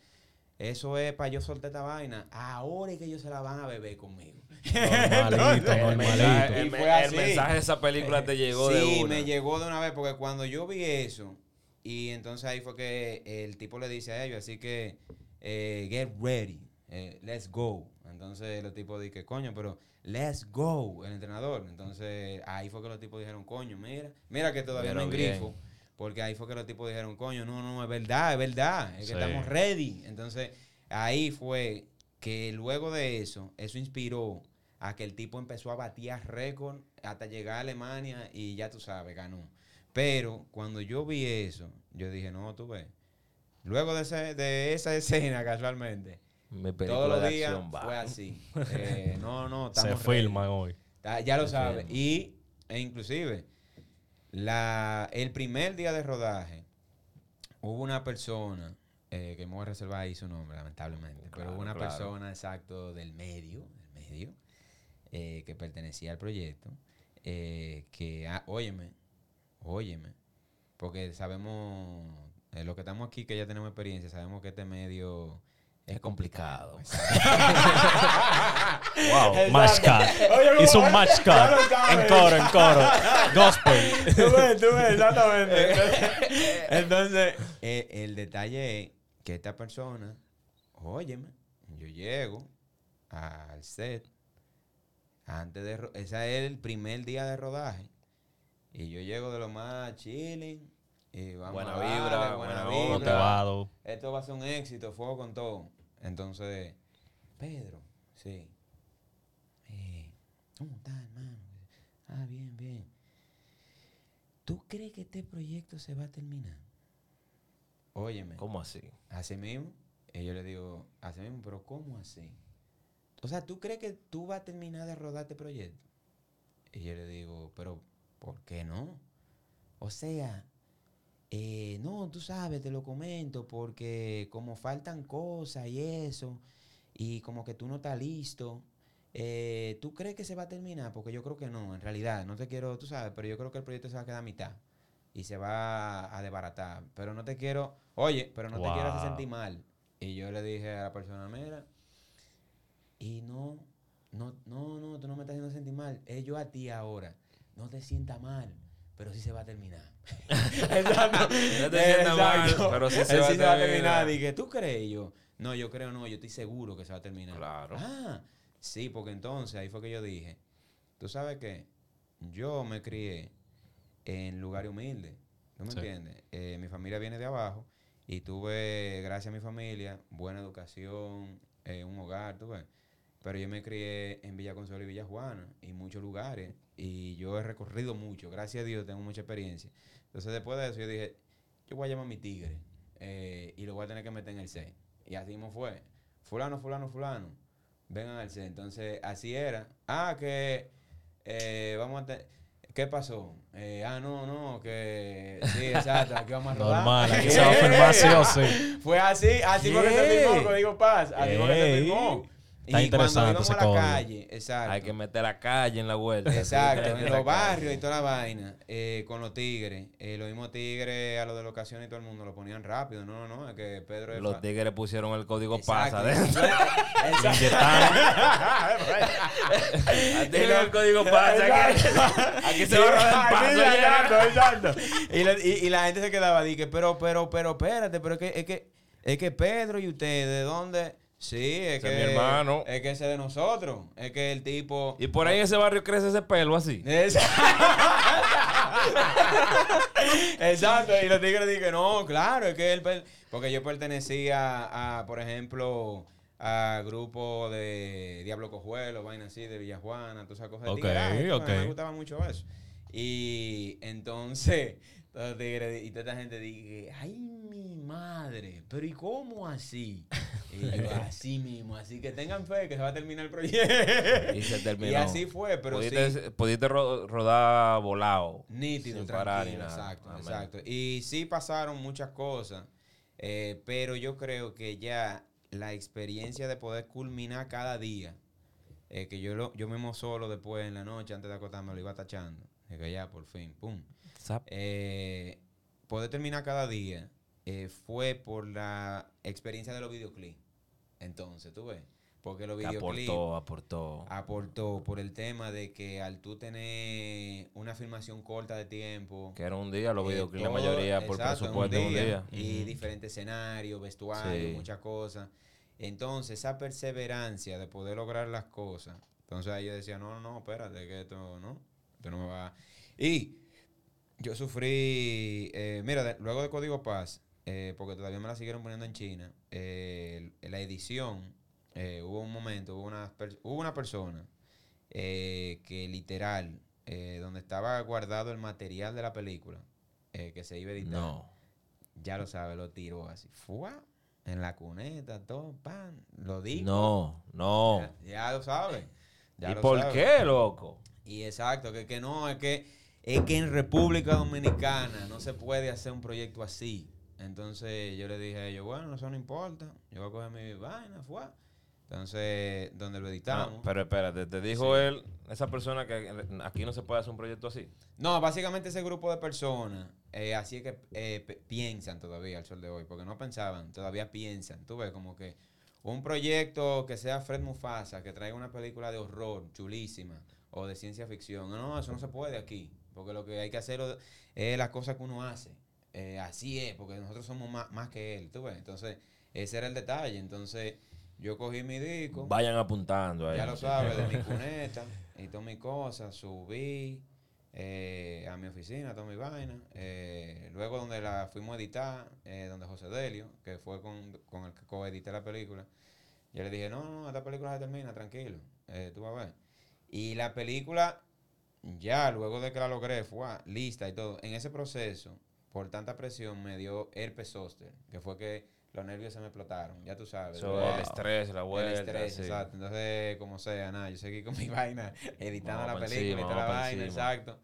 eso es para yo soltar esta vaina. Ahora es que ellos se la van a beber conmigo. <laughs> Normalito, El normalito. mensaje, el Y me- fue el así. mensaje de esa película te llegó sí, de una. me llegó de una vez, porque cuando yo vi eso, y entonces ahí fue que el tipo le dice a ellos, así que, eh, get ready, eh, let's go. Entonces los tipos dicen, coño, pero let's go, el entrenador. Entonces ahí fue que los tipos dijeron, coño, mira, mira que todavía Pero no bien. grifo. Porque ahí fue que los tipos dijeron, coño, no, no, es verdad, es verdad, es que Sí. estamos ready. Entonces ahí fue que luego de eso, eso inspiró a que el tipo empezó a batear récord hasta llegar a Alemania y ya tú sabes, ganó. Pero cuando yo vi eso, yo dije, no, tú ves. Luego de, ese- de esa <laughs> escena, casualmente, Mi todos los días acción fue así. <laughs> Eh, no, no, Se estamos ready. filman hoy. Ya lo Se sabes. Y, e inclusive, la, el primer día de rodaje, hubo una persona, eh, que me voy a reservar ahí su nombre, lamentablemente, pero hubo una claro. persona, exacto, del medio, del medio, eh, que pertenecía al proyecto, eh, que, ah, óyeme, óyeme, porque sabemos, eh, los que estamos aquí, que ya tenemos experiencia, sabemos que este medio es, complicado. <laughs> Wow. Exacto. Match cut. Oye, ¿cómo Hizo un match cut. En coro, en coro. Gospel. Tú ves, tú ves, exactamente. <laughs> Entonces, eh, el detalle es que esta persona, óyeme, yo llego al set. Antes de, ese es el primer día de rodaje. Y yo llego de lo más chilling. Y vamos Buena a darle, vibra, buena buena vibra. Motivado. Esto va a ser un éxito, fuego con todo. Entonces, Pedro, sí. Eh, ¿Cómo estás, hermano? Ah, bien, bien. ¿Tú crees que este proyecto se va a terminar? Óyeme. ¿Cómo así? Así mismo. Y yo le digo, así mismo, pero ¿cómo así? O sea, ¿tú crees que tú vas a terminar de rodar este proyecto? Y yo le digo, pero ¿por qué no? O sea, eh, no, tú sabes, te lo comento, porque como faltan cosas y eso, y como que tú no estás listo, eh, ¿tú crees que se va a terminar? Porque yo creo que no, en realidad, no te quiero, tú sabes, pero yo creo que el proyecto se va a quedar a mitad y se va a desbaratar. Pero no te quiero, oye, pero no te quiero hacer sentir mal. Y yo le dije a la persona, mira, y no, no, no, no, tú no me estás haciendo sentir mal. Es yo a ti ahora. No te sientas mal, pero sí se va a terminar. <laughs> Exacto. No te sientas mal, Exacto. pero sí se Él va a terminar. Dije, ¿tú crees? Y yo, no, yo creo no, yo estoy seguro que se va a terminar. Claro. Ah, sí, porque entonces ahí fue que yo dije, tú sabes qué, yo me crié en lugares humildes, ¿tú me Sí. entiendes? Eh, mi familia viene de abajo y tuve, gracias a mi familia, buena educación, eh, un hogar, tú ves. Pero yo me crié en Villa Consuelo y Villa Juana, y muchos lugares, y yo he recorrido mucho, gracias a Dios tengo mucha experiencia. Entonces después de eso yo dije, yo voy a llamar a mi tigre, eh, y lo voy a tener que meter en el C. Y así mismo fue. Fulano, fulano, fulano, vengan al C. Entonces así era. Ah, que eh, vamos a... te- ¿Qué pasó? Eh, ah, no, no, que... Sí, <laughs> exacto, aquí vamos a rodar. Normal, aquí <laughs> se va a filmar sí o sí. Fue así, así fue que se Yeah. firmó Código Paz. Así fue que se firmó. Está y cuando interesante íbamos ese a la código. calle, exacto. Hay que meter la calle en la vuelta. Exacto, en la <laughs> los barrios y toda la vaina, eh, con los tigres. Eh, los mismos tigres a los de locación y todo el mundo lo ponían rápido. No, no, no, es que Pedro es Los fa- tigres pusieron el código Exacto. pasa <laughs> adentro. Exacto. Tienen el código pasa aquí. Se va a rodar paso. Exacto, exacto. Y, la- y- y la gente se quedaba, dije, pero, pero, pero, espérate, pero es que, es que, es que Pedro y usted, ¿de dónde? Sí, es Ese que es mi hermano. Es que ese es de nosotros. Es que el tipo. Y por ahí en ese barrio crece ese pelo así. <laughs> Exacto, y los tigres dije, no, claro, es que él, per- porque yo pertenecía a, por ejemplo, a grupo de Diablo Cojuelo, vaina así, de Villajuana, todas esas cosas de Ok, tigueraje, tú ok. Me gustaba mucho eso. Y entonces, tigres y toda esta gente dije, ay, mi madre, pero ¿y cómo así? <laughs> Y yo, así mismo, así que tengan fe que se va a terminar el proyecto. Y se <laughs> terminó. Y así fue, pero sí. pudiste, pudiste ro- rodar volado. Nítido, Sin parar ni tranquilo, nada. exacto, Amén. exacto. Y sí pasaron muchas cosas, eh, pero yo creo que ya la experiencia de poder culminar cada día, eh, que yo lo, yo mismo solo después en la noche, antes de acostarme, lo iba tachando, de que ya por fin, pum. Zap. Eh, poder terminar cada día eh, fue por la experiencia de los videoclips. Entonces, tú ves, porque los videoclips aportó, aportó. aportó por el tema de que al tú tener una filmación corta de tiempo, Que era un día, los eh, videoclips, la mayoría por exacto, presupuesto un día. Y diferentes escenarios, vestuarios, Sí. muchas cosas. Entonces, esa perseverancia de poder lograr las cosas. Entonces ahí yo decía, no, no, no, espérate, que esto no, esto no me va. Y yo sufrí, eh, mira, de- luego de Código Paz, eh, porque todavía me la siguieron poniendo en China, eh, la edición, eh, hubo un momento, hubo una, hubo una persona que literal, donde estaba guardado el material de la película, que se iba a editar, No. ya lo sabe, lo tiró así, ¡fua! en la cuneta, todo, pan, lo dijo. No, no. Ya, ya lo sabe. ya ¿Y lo por sabe. qué, loco? Y exacto, que, que no, es que, es que en República Dominicana no se puede hacer un proyecto así. Entonces yo le dije a ellos, bueno, eso no importa, yo voy a coger mi vaina, fue. Entonces, donde lo editamos. No, pero espérate, te dijo él, esa persona que aquí no se puede hacer un proyecto así. No, básicamente ese grupo de personas, eh, así es que eh, piensan todavía al sol de hoy, porque no pensaban, todavía piensan. Tú ves, como que un proyecto que sea Fred Mufasa, que traiga una película de horror chulísima o de ciencia ficción. No, eso no se puede aquí, porque lo que hay que hacer es las cosas que uno hace. Eh, así es, porque nosotros somos más, más que él, tú ves. Entonces, ese era el detalle. Entonces, Yo cogí mi disco. Vayan apuntando ahí. Ya lo sabes, de mi <laughs> cuneta y todas mis cosas, subí eh, a mi oficina, toda mi vaina. Eh, luego donde la fuimos a editar, donde José Delio, que fue con, con el que coedité la película, yo le dije, no, no, esta película se termina, tranquilo, tú vas a ver. Y la película, ya luego de que la logré, fue ah, lista y todo. En ese proceso, por tanta presión, me dio herpes zóster, que fue que los nervios se me explotaron, ya tú sabes. So, Wow. El estrés, la El vuelta. estrés, sí. exacto. Entonces, como sea, nada, yo seguí con <laughs> mi vaina, editando Vamos la película encima, la vaina, encima. exacto.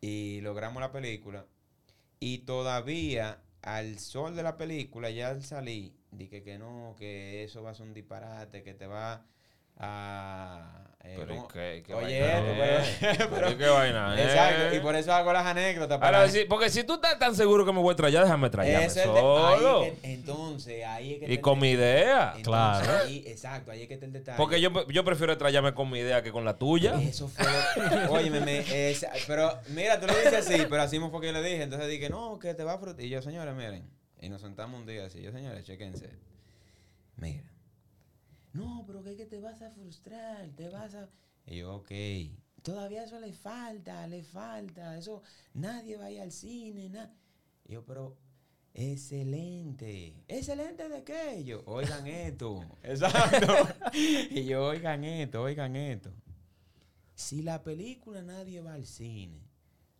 Y logramos la película. Y todavía, al sol de la película, ya al salir, dije que no, que eso va a ser un disparate, que te va a... eh, Pero ¿y ¿cómo? qué- qué Oye, vaina es? <laughs> pero- Pero ¿y qué vaina es? <laughs> Exacto, y por eso hago las anécdotas. Ahora, porque si tú estás tan seguro que me voy a traer, déjame es ahí solo. que- entonces, ahí es que Y con mi idea. Entonces, Claro. ahí- exacto, ahí es que está el detalle. Porque yo, yo prefiero traerme con mi idea que con la tuya. Eso fue. <laughs> Óyeme, me- esa- pero mira, tú lo dices así, pero así fue que yo le dije. Entonces dije, no, que te va a frustrar. Y yo, señores, miren. Y nos sentamos un día así. Yo, señores, chequense. Mira. No, pero que, que te vas a frustrar, te vas a. Y yo, ok. Todavía eso le falta, le falta. Eso, nadie va a ir al cine, nada. Yo, pero. Excelente. ¿Excelente de qué? Yo, oigan esto. <laughs> Exacto. <laughs> y yo, oigan esto, oigan esto. Si la película nadie va al cine,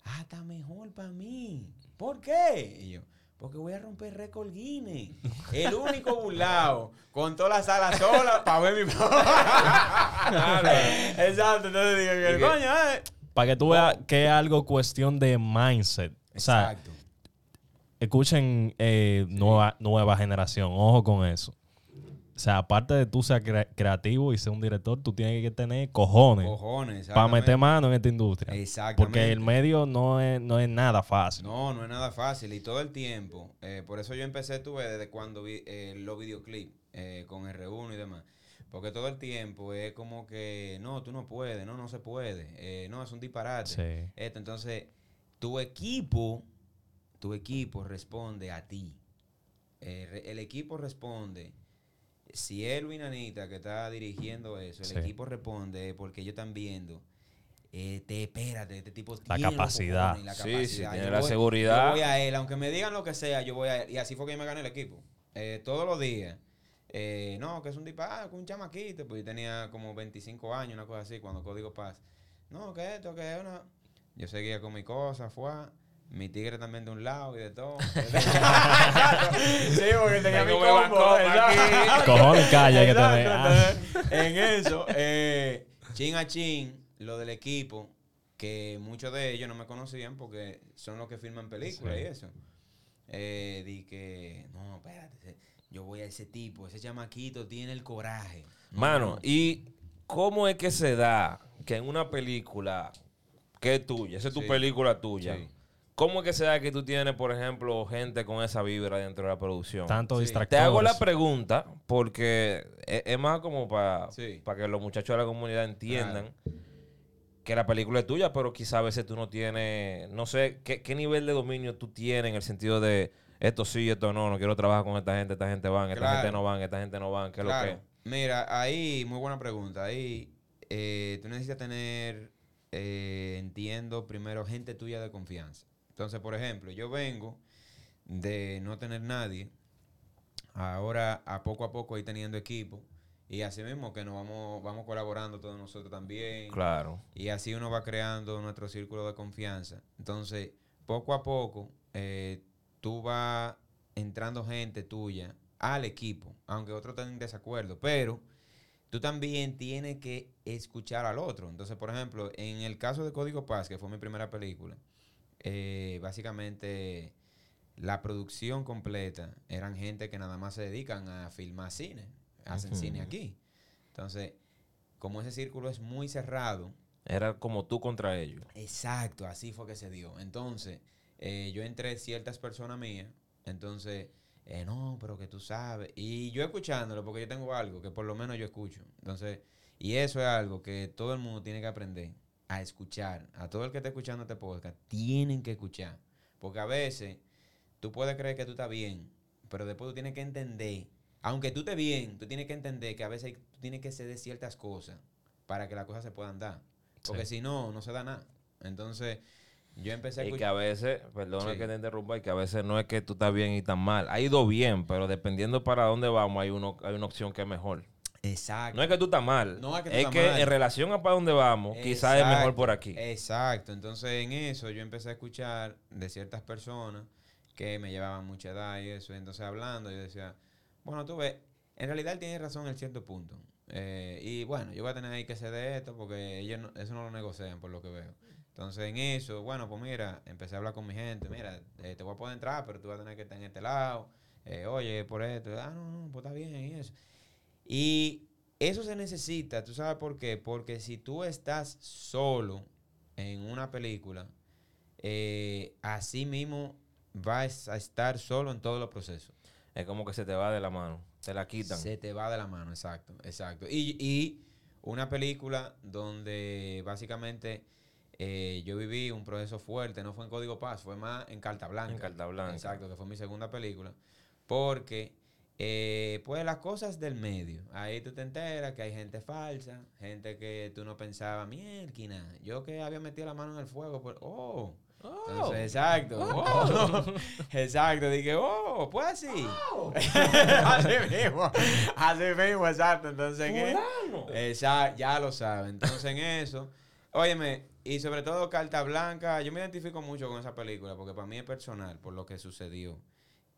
hasta mejor para mí. ¿Por qué? Y yo, porque voy a romper récord Guinness. El único burlado con toda la sala sola para ver mi <laughs> Exacto, entonces digo que coño, eh. Para que tú veas que es algo cuestión de mindset. O sea, Exacto. escuchen eh, nueva, nueva generación. Ojo con eso. O sea, aparte de tú ser cre- creativo y ser un director, tú tienes que tener cojones Cojones, para meter mano en esta industria. Exactamente. Porque el medio no es, no es nada fácil. No, no es nada fácil y todo el tiempo. eh, por eso yo empecé, tuve desde cuando vi eh, los videoclips eh, con R1 y demás. Porque todo el tiempo es como que, no, tú no puedes, no, no se puede, eh, no, es un disparate. Sí. Esto, entonces, tu equipo, tu equipo responde a ti. El equipo responde. Si es Luis Anita que está dirigiendo eso, el Sí. equipo responde porque ellos están viendo. Eh, te espérate, este tipo La tiene capacidad. la Sí, sí, capacidad. tiene Yo la voy- seguridad. Yo voy a él, aunque me digan lo que sea, yo voy a él. Y así fue que yo me gané el equipo. Eh, todos los días. Eh, no, que es un disparate, que un chamaquito. Pues yo tenía como 25 años, una cosa así, cuando Código Paz. No, que esto, que es una. Yo seguía con mi cosa, fue. Mi tigre también de un lado y de todo. <laughs> <laughs> sí, porque tenía mi combo. Cojones calle hay que tener. Ah. en eso, eh, chin a chin, lo del equipo, que muchos de ellos no me conocían porque son los que filman películas Sí. y eso. Eh, di que, no, espérate, yo voy a ese tipo, ese chamaquito tiene el coraje. No, Mano, no. ¿y cómo es que se da que en una película que es tuya, esa es tu Sí. película tuya, Sí. ¿Cómo es que se da que tú tienes, por ejemplo, gente con esa vibra dentro de la producción? Tanto Sí. distractores. Te hago la pregunta porque es, es más como para Sí. que los muchachos de la comunidad entiendan que la película es tuya, pero quizá a veces tú no tienes, no sé, ¿qué, qué nivel de dominio tú tienes en el sentido de esto sí, esto no, no quiero trabajar con esta gente, esta gente van, esta Claro. gente no van, esta gente no van, ¿qué es Claro. lo que? Mira, ahí, muy buena pregunta. Ahí eh, tú necesitas tener, eh, entiendo, primero gente tuya de confianza. Entonces, por ejemplo, yo vengo de no tener nadie, ahora a poco a poco ir teniendo equipo, y así mismo que nos vamos, vamos colaborando todos nosotros también. Claro. Y así uno va creando nuestro círculo de confianza. Entonces, poco a poco, eh, tú vas entrando gente tuya al equipo, aunque otros estén en desacuerdo, pero tú también tienes que escuchar al otro. Entonces, por ejemplo, en el caso de Código Paz, que fue mi primera película, eh, básicamente la producción completa eran gente que nada más se dedican a filmar cine, hacen cine aquí. Entonces, como ese círculo es muy cerrado, Era como tú contra ellos. Exacto, así fue que se dio. Entonces, eh, yo entré ciertas personas mías, entonces, eh, no, pero que tú sabes. Y yo escuchándolo, porque yo tengo algo que por lo menos yo escucho. Entonces, y eso es algo que todo el mundo tiene que aprender a escuchar. A todo el que esté escuchando este podcast, tienen que escuchar. Porque a veces tú puedes creer que tú estás bien, pero después tú tienes que entender aunque tú estés bien, tú tienes que entender que a veces tú tienes que ceder ciertas cosas para que las cosas se puedan dar. Porque Sí. si no, no se da nada. Entonces, yo empecé a Y que a veces, perdona Sí. que te interrumpa, y que a veces no es que tú estás bien y estás mal. Ha ido bien, pero dependiendo para dónde vamos, hay, uno, hay una opción que es mejor. Exacto. No es que tú estás mal. No es que tú es estás que mal. en relación a para dónde vamos, quizás es mejor por aquí. Exacto. Entonces, en eso yo empecé a escuchar de ciertas personas que me llevaban mucha edad y eso. Entonces, hablando, yo decía, bueno, tú ves, en realidad él tiene razón en cierto punto. Eh, y bueno, yo voy a tener ahí que ceder esto porque ellos no- eso no lo negocian, por lo que veo. Entonces, en eso, bueno, pues mira, empecé a hablar con mi gente. Mira, eh, te voy a poder entrar, pero tú vas a tener que estar en este lado. Eh, oye, por esto. Ah, no, no, pues está bien y eso. Y eso se necesita, ¿tú sabes por qué? Porque si tú estás solo en una película, eh, así mismo vas a estar solo en todos los procesos. Es como que se te va de la mano. Te la quitan. Se te va de la mano, exacto, exacto. Y, y una película donde básicamente eh, yo viví un proceso fuerte, no fue en Código Paz, fue más en Carta Blanca. En Carta Blanca. Exacto, que fue mi segunda película. Porque, eh, pues las cosas del medio, ahí tú te enteras que hay gente falsa, gente que tú no pensabas, mierda, yo que había metido la mano en el fuego, pues, oh. Entonces, exacto. oh. <laughs> exacto. Dije, oh, pues así. <laughs> así mismo. Así mismo, exacto. Entonces, en e- Esa- ya lo saben. Entonces, en eso, óyeme, y sobre todo Carta Blanca, yo me identifico mucho con esa película porque para mí es personal por lo que sucedió.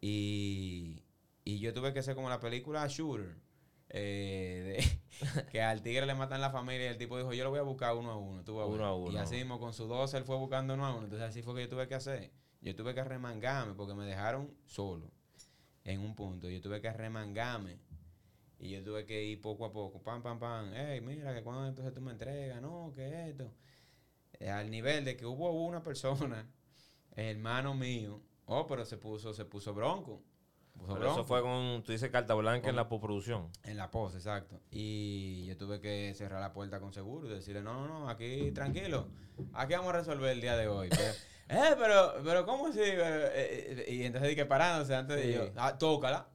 Y, y yo tuve que ser como la película Shooter. eh, de- <laughs> que al tigre le matan la familia y el tipo dijo, yo lo voy a buscar uno a uno. tú a Uno ver". a uno. Y así mismo con su 12 él fue buscando uno a uno. Entonces así fue que yo tuve que hacer. Yo tuve que remangarme porque me dejaron solo en un punto. Yo tuve que remangarme. Y yo tuve que ir poco a poco, pam, pam, pam. Hey, mira, que cuando entonces tú me entregas, no, que esto. Eh, al nivel de que hubo una persona, <laughs> hermano mío, oh, pero se puso, se puso bronco. Pero eso fue con, tú dices carta blanca en la postproducción. En la pose, exacto. Y yo tuve que cerrar la puerta con seguro y decirle, no, no, no, aquí tranquilo, aquí vamos a resolver el día de hoy. Pero, <laughs> eh, pero, pero, ¿cómo así? Eh, eh, y entonces dije parándose antes de Sí. yo, ah, tócala,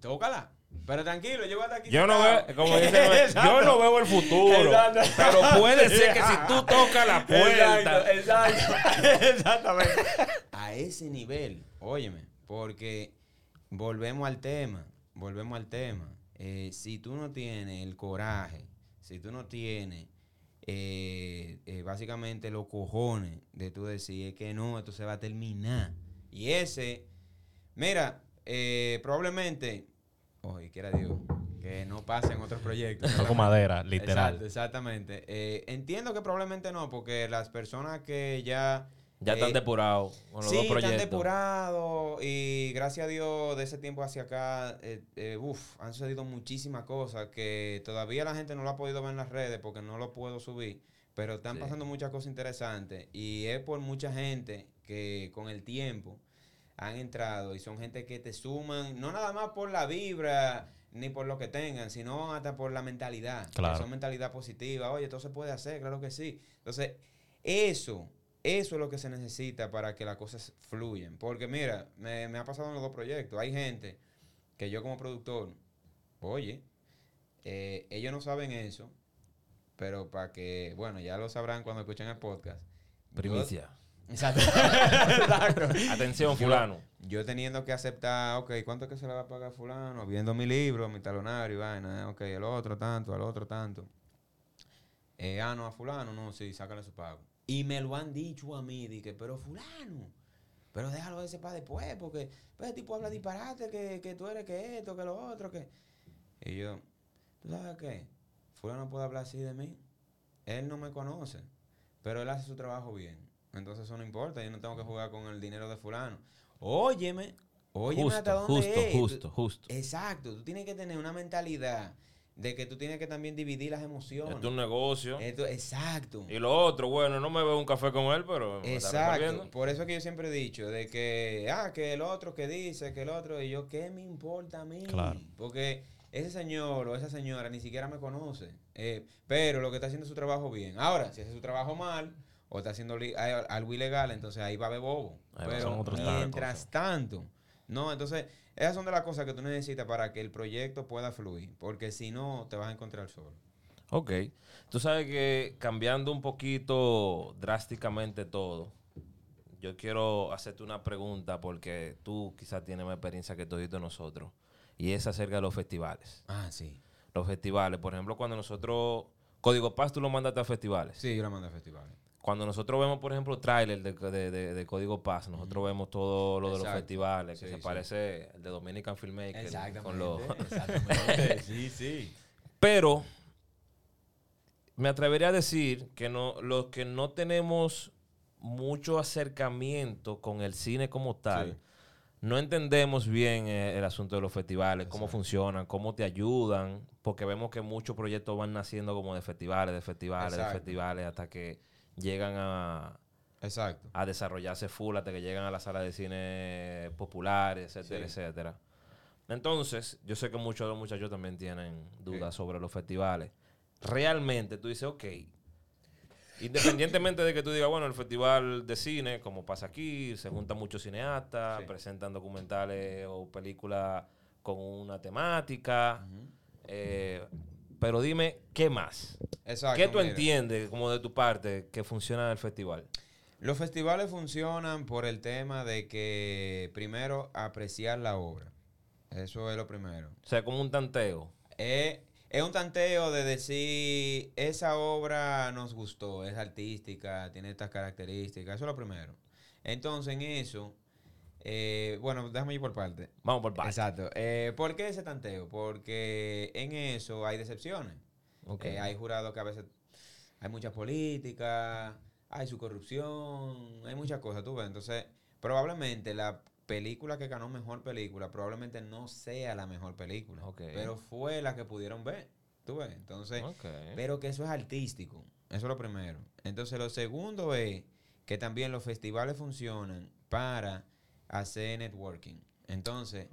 tócala. Pero tranquilo, yo voy a estar aquí. Yo no sentado". veo, como <laughs> dicen, yo no veo el futuro. Exacto. Pero puede ser que si tú <laughs> tocas la puerta. Exacto, exacto. Exactamente. A ese nivel, óyeme, porque volvemos al tema, volvemos al tema. Eh, si tú no tienes el coraje, si tú no tienes eh, eh, básicamente los cojones de tú decir "Es que no, esto se va a terminar. Y ese, mira, eh, probablemente, oye, quiera Dios, que no pase en otros proyectos. Toco madera, literal. Exactamente. Eh, entiendo que probablemente no, porque las personas que ya... Ya están eh, depurados con los sí, dos están depurados y gracias a Dios de ese tiempo hacia acá, eh, eh, uf, han sucedido muchísimas cosas que todavía la gente no lo ha podido ver en las redes porque no lo puedo subir, pero están Sí. pasando muchas cosas interesantes y es por mucha gente que con el tiempo han entrado y son gente que te suman, no nada más por la vibra ni por lo que tengan, sino hasta por la mentalidad. que Claro. son mentalidad positiva. Oye, esto se puede hacer, claro que sí. Entonces, eso, eso es lo que se necesita para que las cosas fluyan. Porque mira, me, me ha pasado en los dos proyectos. Hay gente que yo como productor, oye, eh, ellos no saben eso, pero para que, bueno, ya lo sabrán cuando escuchen el podcast. Yo- Primicia. Exacto. <laughs> Exacto. Atención, fulano. Yo teniendo que aceptar, ok, ¿cuánto es que se le va a pagar a fulano? Viendo mi libro, mi talonario y vaina, eh, ok, el otro tanto, al otro tanto. Eh, ah, no, a fulano, no, sí, sácale su pago. Y me lo han dicho a mí, dije, pero fulano, pero déjalo ese para después, porque pues, el tipo habla disparate, que, que tú eres que esto, que lo otro, que... Y yo, ¿tú sabes qué? Fulano puede hablar así de mí. Él no me conoce, pero él hace su trabajo bien. Entonces eso no importa, yo no tengo que jugar con el dinero de fulano. Óyeme, óyeme hasta Justo, dónde justo, es. justo, justo. Exacto, tú tienes que tener una mentalidad de que tú tienes que también dividir las emociones. Es un negocio. Esto- exacto. Y lo otro, bueno, no me veo un café con él, pero Exacto. Por eso que yo siempre he dicho, de que, ah, que el otro que dice, que el otro, y yo, ¿qué me importa a mí? Claro. Porque ese señor o esa señora ni siquiera me conoce. Eh, pero lo que está haciendo es su trabajo bien. Ahora, si hace su trabajo mal o está haciendo li- a- algo ilegal, entonces ahí va a haber bobo. Ahí va, pero mientras tanto, no, entonces Esas son de las cosas que tú necesitas para que el proyecto pueda fluir, porque si no, te vas a encontrar solo. Ok. Tú sabes que cambiando un poquito drásticamente todo, yo quiero hacerte una pregunta porque tú quizás tienes más experiencia que todos nosotros. Y es acerca de los festivales. Ah, sí. Los festivales, por ejemplo, cuando nosotros... Código Paz tú lo mandaste a festivales. Sí, yo lo mando a festivales. Cuando nosotros vemos, por ejemplo, tráiler de, de, de- de Código Paz, nosotros vemos todo lo de los festivales, que Sí, se sí. parece el de Dominican Filmmaker. Exactamente. Con los... exactamente. <laughs> sí, sí. Pero me atrevería a decir que no, los que no tenemos mucho acercamiento con el cine como tal, Sí. no entendemos bien eh, el asunto de los festivales, cómo funcionan, cómo te ayudan, porque vemos que muchos proyectos van naciendo como de festivales, de festivales, de festivales, hasta que llegan a, Exacto. a desarrollarse full, hasta que llegan a las salas de cine populares, etcétera, Sí. etcétera. Entonces, yo sé que muchos de los muchachos también tienen dudas sobre los festivales. Realmente, tú dices, ok, independientemente de que tú digas, bueno, el festival de cine, como pasa aquí, se juntan muchos cineastas, Sí. presentan documentales o películas con una temática. eh, pero dime, ¿qué más? Exacto. ¿Qué tú mira. entiendes, como de tu parte, que funciona el festival? Los festivales funcionan por el tema de que, primero, apreciar la obra. Eso es lo primero. O sea, como un tanteo. Es, es un tanteo de decir, esa obra nos gustó, es artística, tiene estas características. Eso es lo primero. Entonces, en eso, eh, bueno, déjame ir por parte. Vamos por partes. Exacto. Eh, ¿Por qué ese tanteo? Porque en eso hay decepciones. Ok. Eh, hay jurados que a veces hay mucha política, hay su corrupción, hay muchas cosas, tú ves. Entonces, probablemente la película que ganó mejor película probablemente no sea la mejor película, Ok. pero fue la que pudieron ver, tú ves. Entonces, pero que eso es artístico, eso es lo primero. Entonces, lo segundo es que también los festivales funcionan para hacer networking. Entonces,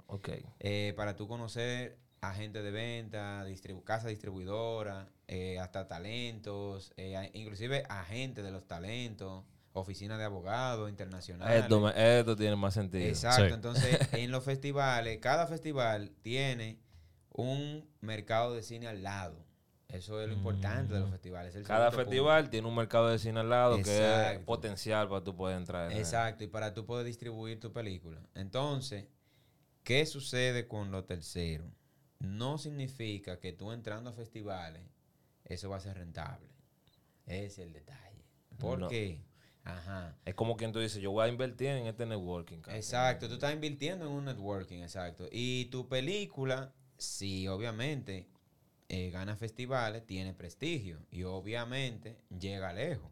eh, para tú conocer a gente de venta, distribu casa distribuidora, eh, hasta talentos, eh, inclusive agentes de los talentos, oficinas de abogados internacionales. Esto, tiene más sentido. Exacto, Sí. entonces <laughs> en los festivales, cada festival tiene un mercado de cine al lado. Eso es lo importante de los festivales. el Cada festival tiene un mercado de cine al lado que es potencial para tú poder entrar. en. Exacto, y para tú poder distribuir tu película. Entonces, ¿qué sucede con lo tercero? No significa que tú entrando a festivales, eso va a ser rentable. Ese es el detalle. ¿Por No. qué? Ajá. Es como quien tú dices, yo voy a invertir en este networking. Exacto, tú estás invirtiendo en un networking, exacto. Y tu película, sí, obviamente, eh, gana festivales, tiene prestigio y obviamente llega lejos.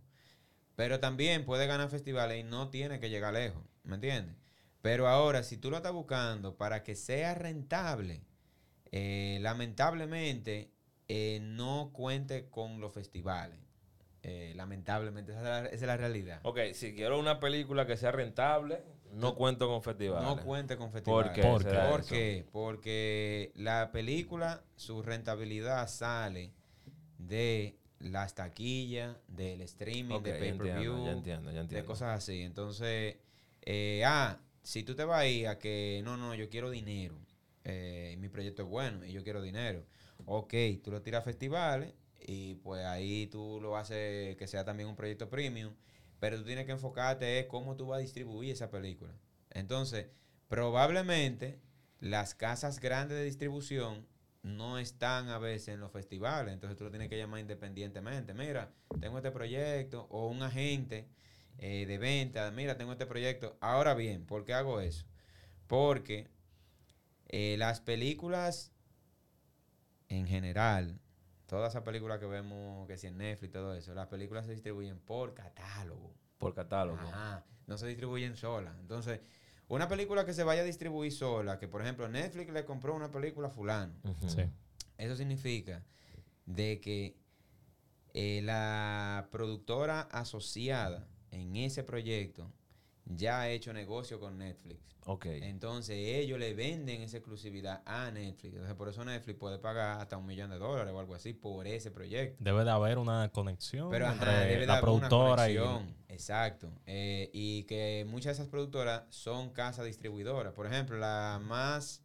Pero también puede ganar festivales y no tiene que llegar lejos, ¿me entiendes? Pero ahora, si tú lo estás buscando para que sea rentable, eh, lamentablemente eh, no cuente con los festivales. Lamentablemente, esa es, la, esa es la realidad. Ok, si quiero una película que sea rentable, no cuento con festivales. No cuente con ¿Por festivales. qué? ¿Por qué? Porque la película, su rentabilidad sale de las taquillas, del streaming, de ya pay-per-view, entiendo, ya entiendo, de cosas así. Entonces, eh, ah, si tú te vas ahí a que, no, no, yo quiero dinero, eh, mi proyecto es bueno y yo quiero dinero. Ok, tú lo tiras a festivales y pues ahí tú lo haces que sea también un proyecto premium, pero tú tienes que enfocarte en cómo tú vas a distribuir esa película. Entonces, probablemente las casas grandes de distribución no están a veces en los festivales, entonces tú lo tienes que llamar independientemente. Mira, tengo este proyecto, o un agente eh, de venta, mira, tengo este proyecto. Ahora bien, ¿por qué hago eso? Porque eh, las películas en general, todas esas películas que vemos, que si en Netflix y todo eso, las películas se distribuyen por catálogo. Por catálogo. Ajá, no se distribuyen solas. Entonces, una película que se vaya a distribuir sola, que por ejemplo Netflix le compró una película a fulano. Sí. eso significa de que eh, la productora asociada en ese proyecto ya ha hecho negocio con Netflix. Ok. Entonces ellos le venden esa exclusividad a Netflix. Entonces por eso Netflix puede pagar hasta un millón de dólares o algo así por ese proyecto. Debe de haber una conexión Pero ajá, entre debe de la haber una productora y... conexión. Exacto. Eh, y que muchas de esas productoras son casas distribuidoras. Por ejemplo, la más,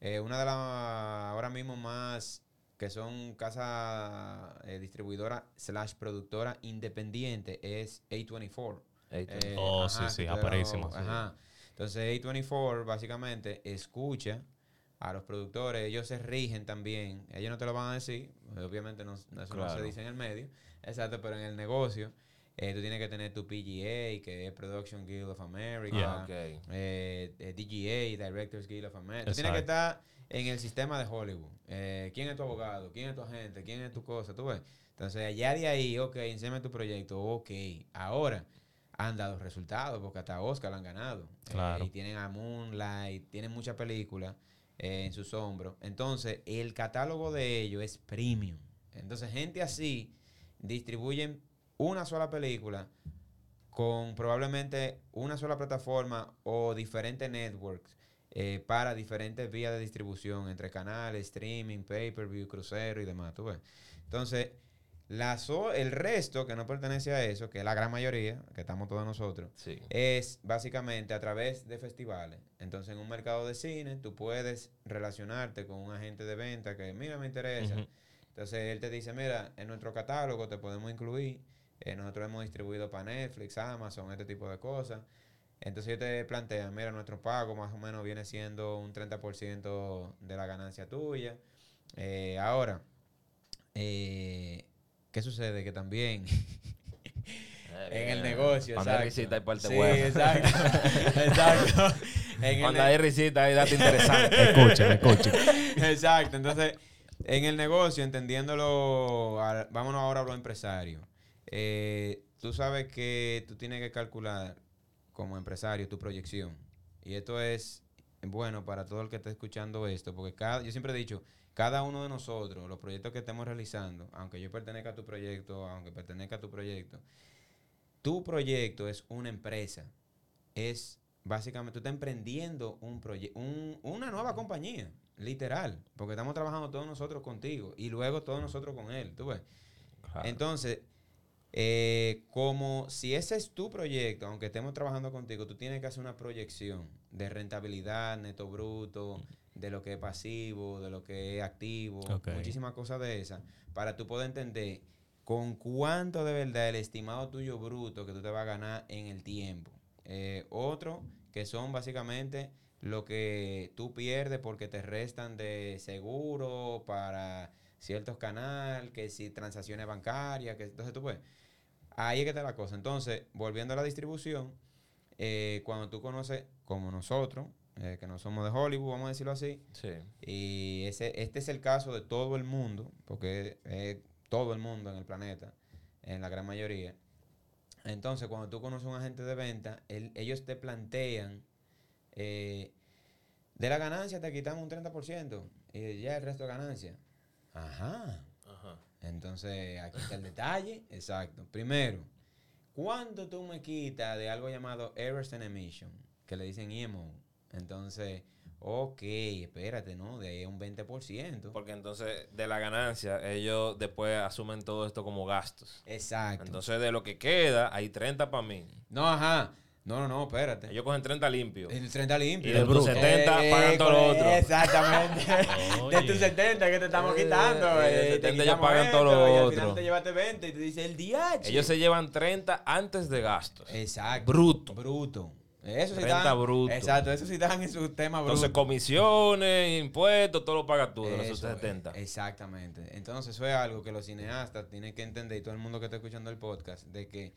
eh, una de las ahora mismo más que son casa eh, distribuidora slash productora independiente es A24. Eh, Oh, sí, sí, sí. Ajá. Entonces A24 básicamente escucha a los productores, ellos se rigen también, ellos no te lo van a decir, obviamente no, eso no se dice en el medio, exacto, pero en el negocio eh, tú tienes que tener tu PGA, que es Production Guild of America, Yeah. Eh, eh, DGA, Directors Guild of America. Tú tienes que estar en el sistema de Hollywood. Eh, ¿Quién es tu abogado? ¿Quién es tu agente? ¿Quién es tu cosa? ¿Tú ves? Entonces, allá de ahí, ok, enséñame tu proyecto, ok. Ahora han dado resultados porque hasta Oscar lo han ganado. Eh, Claro. y tienen a Moonlight, tienen muchas películas eh, en sus hombros. Entonces, el catálogo de ellos es premium. Entonces, gente así distribuyen una sola película con probablemente una sola plataforma o diferentes networks eh, para diferentes vías de distribución entre canales, streaming, pay-per-view, crucero y demás. ¿tú ves? Entonces, la so- el resto que no pertenece a eso, que es la gran mayoría, que estamos todos nosotros, Sí. es básicamente a través de festivales. Entonces, en un mercado de cine, tú puedes relacionarte con un agente de venta que, mira, me interesa. Entonces, él te dice, mira, en nuestro catálogo te podemos incluir. eh, nosotros hemos distribuido para Netflix, Amazon, este tipo de cosas. Entonces, ellos te plantean, mira, nuestro pago más o menos viene siendo un 30% de la ganancia tuya. Eh, ahora, eh, ¿qué sucede? Que también <laughs> <laughs> en el negocio, Cuando hay risita hay parte sí, buena. exacto. <laughs> exacto. En el Cuando ne- hay risita hay datos interesantes. Escuchen, escuchen. Exacto. Entonces, en el negocio, entendiéndolo, a- vámonos ahora a lo empresario. Eh, tú sabes que tú tienes que calcular como empresario tu proyección. Y esto es bueno para todo el que esté escuchando esto, porque cada, yo siempre he dicho, cada uno de nosotros, los proyectos que estemos realizando, aunque yo pertenezca a tu proyecto, aunque pertenezca a tu proyecto, tu proyecto es una empresa. Es básicamente, tú estás emprendiendo un un, una nueva compañía, literal, porque estamos trabajando todos nosotros contigo y luego todos nosotros con él, ¿tú ves? Claro. Entonces, eh, como si ese es tu proyecto, aunque estemos trabajando contigo, tú tienes que hacer una proyección de rentabilidad, neto bruto, de lo que es pasivo, de lo que es activo, muchísimas cosas de esas, para tú poder entender con cuánto de verdad el estimado tuyo bruto que tú te vas a ganar en el tiempo. Eh, otro, que son básicamente lo que tú pierdes porque te restan de seguro para ciertos canales, que si transacciones bancarias, que entonces tú puedes. Ahí es que está la cosa. Entonces, volviendo a la distribución, eh, cuando tú conoces, como nosotros, eh, que no somos de Hollywood, vamos a decirlo así, Sí. y ese, este es el caso de todo el mundo, porque es todo el mundo en el planeta, en la gran mayoría. Entonces, cuando tú conoces a un agente de venta, él- ellos te plantean, eh, de la ganancia te quitamos un 30%, y ya el resto de ganancia. Ajá. Ajá. Entonces, aquí está el detalle. Exacto. Primero, ¿cuánto tú me quitas de algo llamado and Emission? Que le dicen EMO. Entonces, ok, espérate, ¿no? De ahí es un 20%. Porque entonces de la ganancia ellos después asumen todo esto como gastos. Exacto. Entonces de lo que queda hay 30 para mí. no, ajá. No, no, no, espérate. Ellos cogen 30 limpios. El 30 limpio. Y de tus bruto. 70 pagan todo lo otro. Exactamente. <laughs> de tus Oye. 70 que te estamos Eh, quitando. eh, eh, te 70 ellos pagan todo esto, lo y al final otro. te llevaste 20 y te dice el DH. Ellos se llevan 30 antes de gastos. Exacto. Bruto. Bruto. Eso sí Renta bruto. Exacto, eso sí están en su tema bruto. Entonces comisiones, impuestos, todo lo pagas tú de los Eso, 70. eh, Exactamente. Entonces eso es algo que los cineastas tienen que entender y todo el mundo que está escuchando el podcast, de que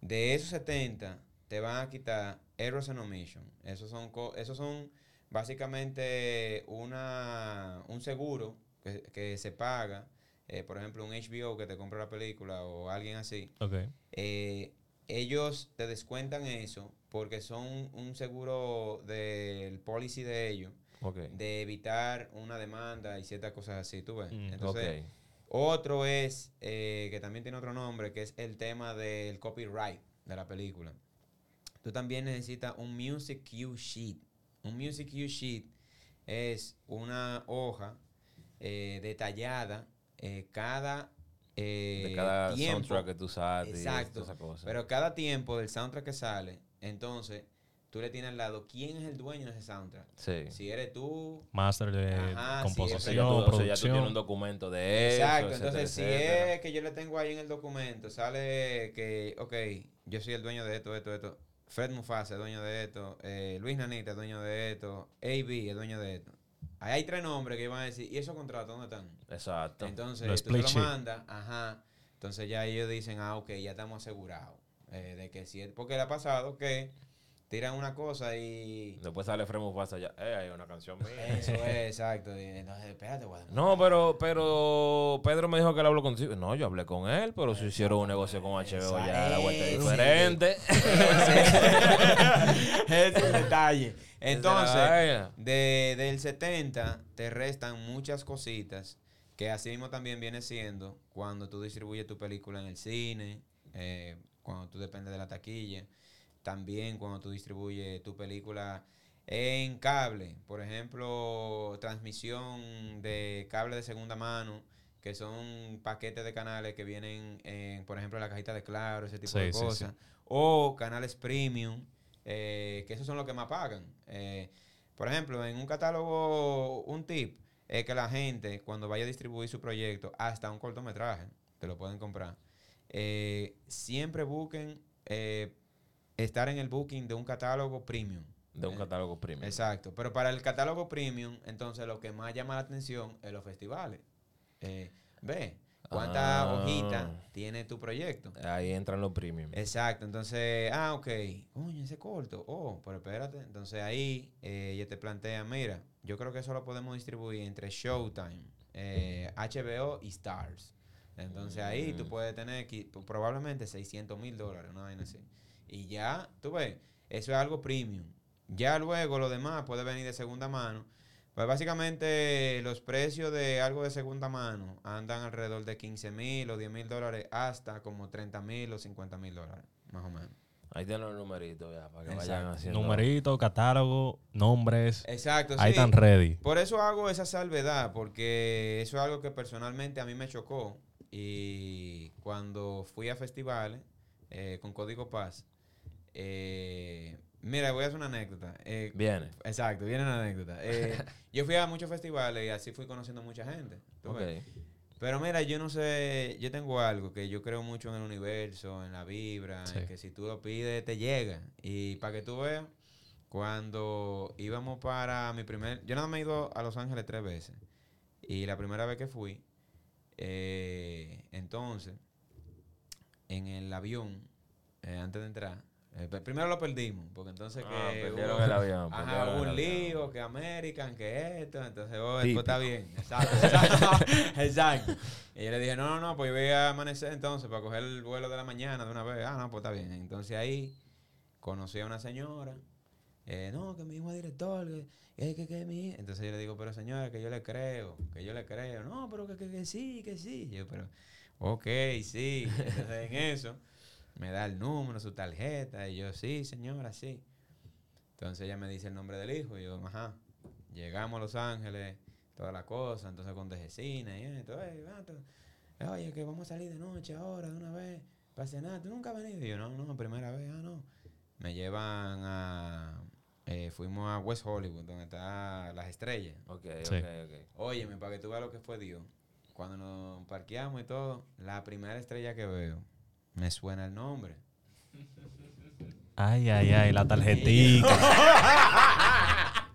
de esos 70 te van a quitar errors and omission. Esos son, esos son básicamente una, un seguro que, que se paga, eh, por ejemplo, un HBO que te compra la película o alguien así. Ok. eh, ellos te descuentan eso porque son un seguro del policy de ellos de evitar una demanda y ciertas cosas así, tú ves. Mm, Entonces, otro es, eh, que también tiene otro nombre, que es el tema del copyright de la película. tú también necesitas un Music Cue Sheet. Un Music Cue Sheet es una hoja eh, detallada eh, cada eh, de cada tiempo. soundtrack que tú sabes. Exacto. Y esa cosa. Pero cada tiempo del soundtrack que sale, entonces tú le tienes al lado quién es el dueño de ese soundtrack. sí. Si eres tú. Máster de Ajá, composición, ya tú, o sea, ya tú producción. tienes un documento de eso. Exacto. etcétera, Entonces, si etcétera. es que yo le tengo ahí en el documento, sale que, ok, yo soy el dueño de esto, esto, esto. Fred Mufasa es dueño de esto. eh, Luis Nanita es dueño de esto. AB es dueño de esto. Ahí hay tres nombres que van a decir, ¿y esos contratos dónde están? Exacto. Entonces, Los tú lo mandas, ajá. Entonces ya ellos dicen, ah, ok, ya estamos asegurados. eh, de que si es, porque le ha pasado que tiran una cosa y... Después sale Fremo Pasa ya. Eh, hay una canción mía. Eso es, <laughs> exacto. y entonces, espérate, demandar. No, pero, pero Pedro me dijo que él habló contigo. No, yo hablé con él, pero si hicieron un negocio con HBO ya la vuelta es diferente. <laughs> Ese es el detalle. Entonces, de, del 70 te restan muchas cositas que así mismo también viene siendo cuando tú distribuyes tu película en el cine, eh, cuando tú dependes de la taquilla, también cuando tú distribuyes tu película en cable, por ejemplo, transmisión de cable de segunda mano, que son paquetes de canales que vienen, en, por ejemplo, en la cajita de Claro, ese tipo Sí, de sí, sí. cosas, o canales premium, eh, que esos son los que más pagan. Eh, por ejemplo, en un catálogo, un tip es que la gente, cuando vaya a distribuir su proyecto, hasta un cortometraje, te lo pueden comprar, eh, siempre busquen eh, estar en el booking de un catálogo premium. De un Eh, catálogo premium. Exacto. Pero para el catálogo premium, entonces lo que más llama la atención es los festivales. Eh, ve, cuánta Ah. hojita tiene tu proyecto. Ahí entran los premium. Exacto, entonces, ah, ok, coño, ese corto, oh, pero espérate, entonces ahí eh, ella te plantea, mira, yo creo que eso lo podemos distribuir entre Showtime, eh, HBO y Stars. Entonces ahí tú Mm. puedes tener probablemente 600 mil dólares, una vaina así. Y ya, tú ves, eso es algo premium. Ya luego lo demás puede venir de segunda mano. Pues básicamente los precios de algo de segunda mano andan alrededor de 15 mil o 10 mil dólares hasta como 30 mil o 50 mil dólares, más o menos. Ahí tienen los numeritos ya, para que vayan haciendo. Numerito, catálogo, nombres. Exacto, Ahí sí. están ready. Por eso hago esa salvedad, porque eso es algo que personalmente a mí me chocó. Y cuando fui a festivales eh, con Código Paz, eh, mira, voy a hacer una anécdota. Eh, Viene. Exacto, viene una anécdota. Eh, <laughs> yo fui a muchos festivales y así fui conociendo mucha gente. ¿tú Ok. ves? Pero mira, yo no sé, yo tengo algo que yo creo mucho en el universo, en la vibra, Sí. en que si tú lo pides te llega. Y para que tú veas, cuando íbamos para mi primer, yo nada más he ido a Los Ángeles tres veces. Y la primera vez que fui, eh, entonces, en el avión, eh, antes de entrar, eh, primero lo perdimos, porque entonces Ah, que perdieron hubo- el avión, Ajá, hubo un lío, que American, que esto, entonces, oh, pues está bien. Exacto, exacto. <laughs> exacto. Y yo le dije, no, no, no, pues yo voy a amanecer entonces para coger el vuelo de la mañana de una vez. Ah, no, pues está bien. Entonces ahí conocí a una señora. eh, no, que mi hijo es director, que, que, que, que mi hijo. Entonces yo le digo, pero señora, que yo le creo, que yo le creo. No, pero que, que, que sí, que sí. Yo, pero, ok, sí. Entonces en eso me da el número, su tarjeta. Y yo, sí, señora, sí. Entonces ella me dice el nombre del hijo. Y yo, ajá. Llegamos a Los Ángeles, toda la cosa. Entonces con Dejecina y esto. "Ey, vato, Oye, que vamos a salir de noche ahora, de una vez, para cenar. ¿Tú nunca has venido? Y yo, no, no, primera vez, ah, no. Me llevan a... eh, fuimos a West Hollywood, donde están las estrellas. Ok, Sí. ok, ok. Óyeme, para que tú veas lo que fue Dios. Cuando nos parqueamos y todo, la primera estrella que veo, me suena el nombre. Ay, ay, ay, la tarjetita. <laughs>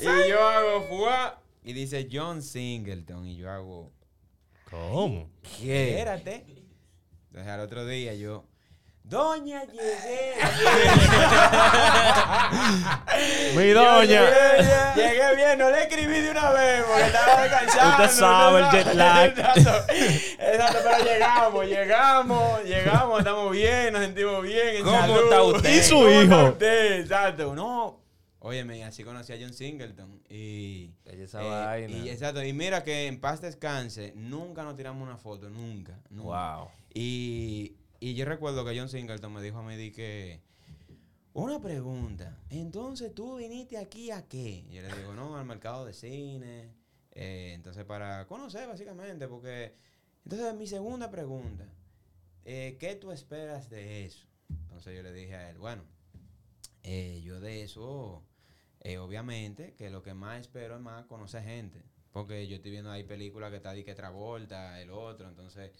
y yo hago fuá y dice John Singleton y yo hago ¿Cómo? ¿qué? Espérate. Entonces al otro día yo Doña llegué. <laughs> Mi doña. Llegué, llegué bien, no le escribí de una vez porque estaba <laughs> descansando. Usted sabe, el jet lag. <laughs> Exacto, exacto, pero llegamos, llegamos, llegamos, estamos bien, nos sentimos bien. en ¿Cómo salud. está usted? ¿Y su ¿Cómo está hijo? usted? Exacto, no. Óyeme, así conocí a John Singleton y... Ella esa eh, vaina. y exacto, y mira que en paz descanse, nunca nos tiramos una foto, nunca. nunca. Wow. Y, y yo recuerdo que John Singleton me dijo a mí di que, Una pregunta. Entonces, ¿tú viniste aquí a qué? Yo le digo, no, al mercado de cine. eh, entonces, para conocer, básicamente, porque... Entonces, mi segunda pregunta. eh, ¿Qué tú esperas de eso? Entonces, yo le dije a él, bueno, eh, yo de eso, eh, obviamente, que lo que más espero es más conocer gente. Porque yo estoy viendo ahí películas que está de que Travolta, el otro. Entonces,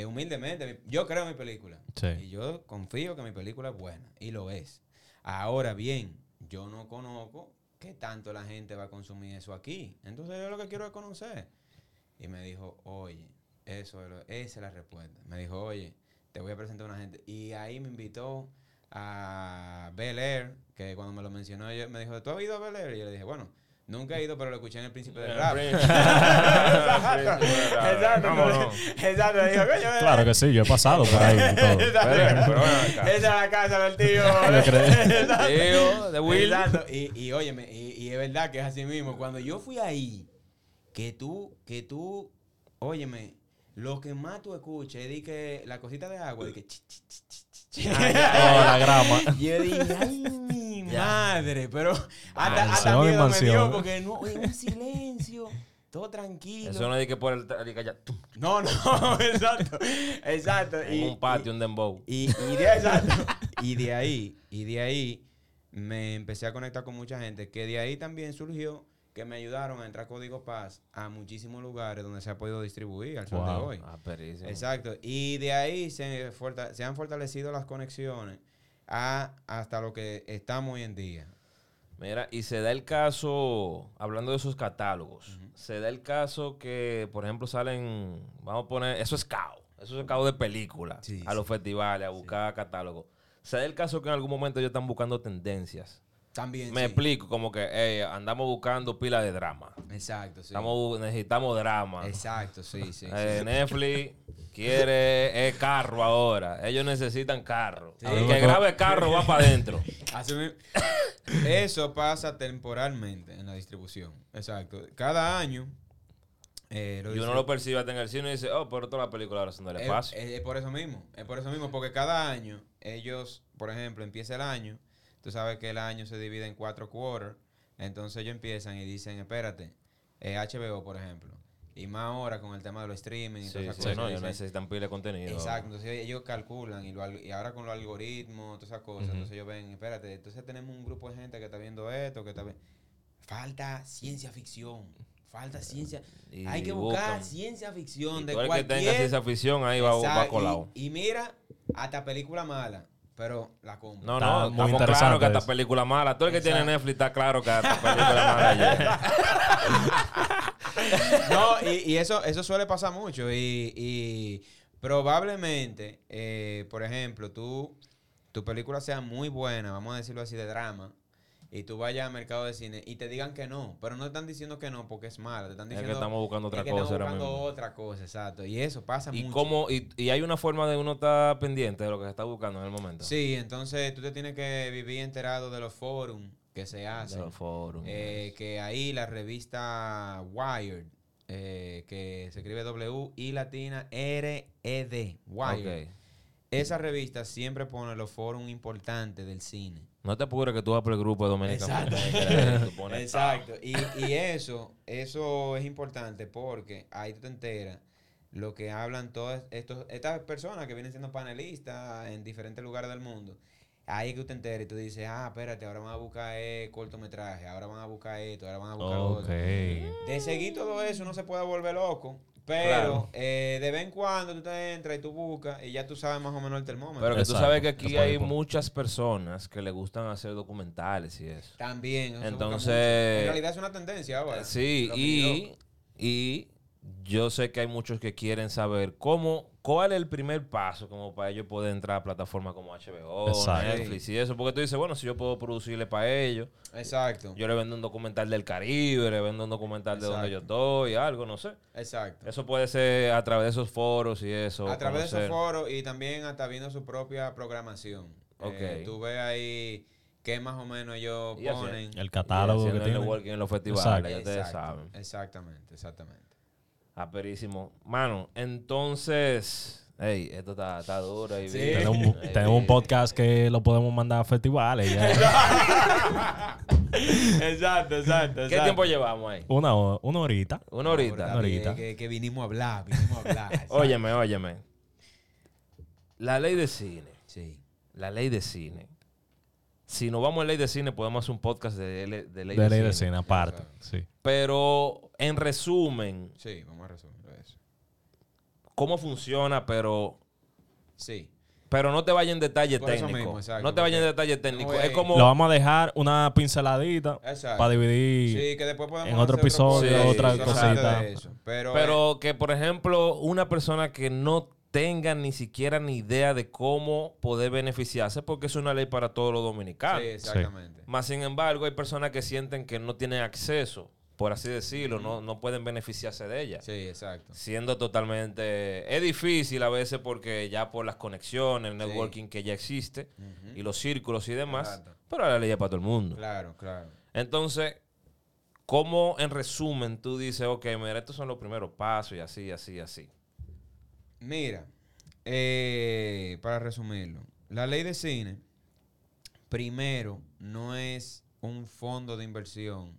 eh, humildemente, mi- yo creo en mi película. Sí. Y yo confío que mi película es buena. Y lo es. Ahora bien, yo no conozco qué tanto la gente va a consumir eso aquí. Entonces, yo lo que quiero es conocer. Y me dijo, oye, eso es lo- esa es la respuesta. Me dijo, oye, te voy a presentar a una gente. Y ahí me invitó a Bel Air, que cuando me lo mencionó, yo, me dijo, ¿tú has ido a Bel Air? Y yo le dije, bueno, nunca he ido, pero lo escuché en El Príncipe del Rap. <laughs> Exacto. Exacto. Dijo, coño, Claro que sí, yo he pasado por ahí <laughs> todo. Exacto. Pero- pero ven acá. Esa es la casa del tío. <laughs> Tío, de Will. Exacto. Y, y óyeme, y, y es verdad que es así mismo. Cuando yo fui ahí, que tú, que tú, óyeme, lo que más tú escuches es de que la cosita de agua, de que chi, <laughs> chi. Oh, la grama. Yo dije, ay, mi <laughs> Ya. madre, pero hasta, Mansión hasta miedo me dio porque no, en un silencio, todo tranquilo. Eso no es de que por el de que allá, tum, No, no, <laughs> exacto, exacto. en un patio, un dembow. Y, y de, exacto. y de ahí, y de ahí me empecé a conectar con mucha gente, que de ahí también surgió que me ayudaron a entrar Código Paz a muchísimos lugares donde se ha podido distribuir al sol de hoy. Ah. Exacto. Y de ahí se, han fortalecido las conexiones a, hasta lo que estamos hoy en día. Mira, y se da el caso, hablando de esos catálogos, se da el caso que, por ejemplo, salen, vamos a poner, eso es cao, eso es cao de película, Sí, a los festivales, a buscar catálogos. Se da el caso que en algún momento ellos están buscando tendencias. También. Me sí. explico, como que hey, andamos buscando pila de drama. Exacto, sí. Estamos, necesitamos drama. Exacto, sí, sí. Eh, sí. Netflix quiere carro ahora. Ellos necesitan carro. Sí. El que grabe carro va para adentro. <laughs> Mi- Eso pasa temporalmente en la distribución. Exacto. Cada año. eh, Y uno lo percibe hasta en el cine y dice, oh, pero toda la película ahora son del Es, espacio. es- es por eso mismo, es por eso mismo, porque cada año ellos, por ejemplo, empieza el año, tú sabes que el año se divide en cuatro quarters, entonces ellos empiezan y dicen, espérate, eh, HBO, por ejemplo, y más ahora con el tema de los streaming y Sí, todas esas sí, cosas. no, ellos dicen, necesitan pila de contenido. Exacto, entonces ellos calculan y, lo al- y ahora con los algoritmos, todas esas cosas, entonces ellos ven, espérate, entonces tenemos un grupo de gente que está viendo esto, que está viendo... Falta ciencia ficción, falta ciencia... Y Hay que buscar buscan. ciencia ficción Y de que cualquier... tenga esa afición ahí va, va colado. Y, y mira, hasta película mala, pero la compro. No, Está no, muy estamos interesante claros que hasta eso. película mala. Todo el que tiene. Netflix está claro que hasta película mala <laughs> llega. <laughs> No, y, y eso, eso suele pasar mucho. Y, y probablemente, eh, por ejemplo, tú, tu película sea muy buena, vamos a decirlo así, de drama, y tú vayas al mercado de cine y te digan que no, pero no están diciendo que no porque es mala, te están Es diciendo que estamos buscando otra es que cosa estamos buscando mismo. otra cosa, exacto. Y eso pasa Y, mucho. cómo, y, y hay una forma de uno estar pendiente de lo que se está buscando en el momento. Sí, entonces tú te tienes que vivir enterado de los forums que se De hacen. los foros. Eh, que ahí la revista Wired, eh, que se escribe W y latina R E D, Wired. Esa revista siempre pone los foros importantes del cine. No te apures que tú vas por el grupo de Dominican Exacto. <laughs> <laughs> Exacto. Y, y eso, eso es importante porque ahí tú te enteras lo que hablan todas estos, estas personas que vienen siendo panelistas en diferentes lugares del mundo. Ahí que tú te enteras y tú dices, ah, espérate, ahora van a buscar eh, cortometraje, ahora van a buscar esto, ahora van a buscar otro. De seguir todo eso no se puede volver loco. Pero Claro. eh, de vez en cuando tú te entras y tú buscas y ya tú sabes más o menos el termómetro. Pero que tú sabes que aquí hay muchas personas que le gustan hacer documentales y eso. También. eso Entonces-. En realidad es una tendencia ahora. Sí, y, yo- y yo sé que hay muchos que quieren saber cómo, cuál es el primer paso como para ellos poder entrar a plataformas como HBO, Exacto. Netflix y eso. Porque tú dices, bueno, si yo puedo producirle para ellos, Exacto. yo le vendo un documental del Caribe, le vendo un documental de donde yo estoy, algo, no sé. Exacto. Eso puede ser a través de esos foros y eso. a través de esos foros y también hasta viendo su propia programación. Ok. Eh, tú ves ahí qué más o menos ellos ponen. El Y catálogo que haciendo el tiene. networking en los festivales, Exacto. ya ustedes saben. Exactamente, exactamente. Aperísimo. Mano, entonces, Ey, esto está, está duro. Y Sí. bien. Tenemos, un- tenemos podcast que lo podemos mandar a festivales. ya. <laughs> exacto, exacto. ¿Qué tiempo llevamos ahí? una, una horita. Una horita. Una horita. Que, que vinimos a hablar, vinimos a hablar. <laughs> Óyeme, óyeme. La ley de cine. Sí. La ley de cine. Si nos vamos a ley de cine, podemos hacer un podcast de, L- de ley De de, ley de cine. aparte. Sí. Pero, en resumen, Sí, vamos a resumir eso. cómo funciona, pero Sí. pero no te vayas en detalle Por técnico. mismo, exacto, no te vayas en detalle técnico. no es como Lo vamos a dejar una pinceladita Exacto. para dividir. Sí, que después podemos en otro episodio, otra cosita. de eso. Pero, Pero que, por ejemplo, una persona que no tenga ni siquiera ni idea de cómo poder beneficiarse, porque es una ley para todos los dominicanos. sí, exactamente. Más sin embargo, hay personas que sienten que no tienen acceso, por así decirlo, no, no pueden beneficiarse de ella. Sí, exacto. Siendo totalmente... Es difícil a veces porque ya por las conexiones, el Sí. networking que ya existe y los círculos y demás, Exacto. pero la ley es para todo el mundo. Claro, claro. Entonces, ¿cómo en resumen tú dices, ok, mira, estos son los primeros pasos y así, así, así? Mira, eh, para resumirlo, la ley de cine, primero, no es un fondo de inversión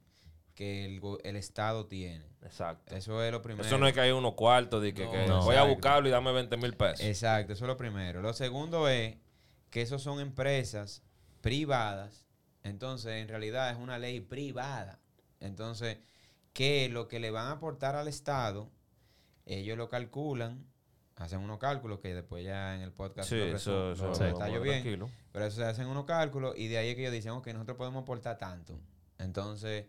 que el, Estado tiene. Exacto. Eso es lo primero. Eso no es que hay unos cuartos de que, No, que no. voy a buscarlo y dame 20 mil pesos. Exacto, eso es lo primero. Lo segundo es que esos son empresas privadas. Entonces, en realidad es una ley privada. Entonces, que lo que le van a aportar al Estado, ellos lo calculan, hacen unos cálculos que después ya en el podcast sí, eso, eso detallo vamos bien. tranquilo. Pero eso se hacen unos cálculos y de ahí es que ellos dicen, ok, nosotros podemos aportar tanto. Entonces,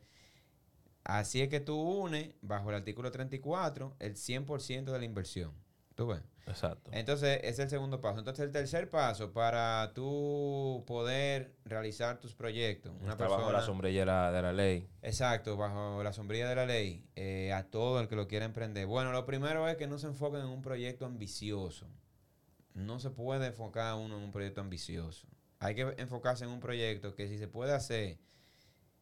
así es que tú unes, bajo el artículo 34, el 100% de la inversión. ¿Tú ves? Exacto. Entonces, ese es el segundo paso. Entonces, el tercer paso, para tú poder realizar tus proyectos, una Está bajo persona... la sombrilla de la, ley. Exacto, bajo la sombrilla de la ley, eh, a todo el que lo quiera emprender. Bueno, lo primero es que no se enfoquen en un proyecto ambicioso. No se puede enfocar uno en un proyecto ambicioso. Hay que enfocarse en un proyecto que si se puede hacer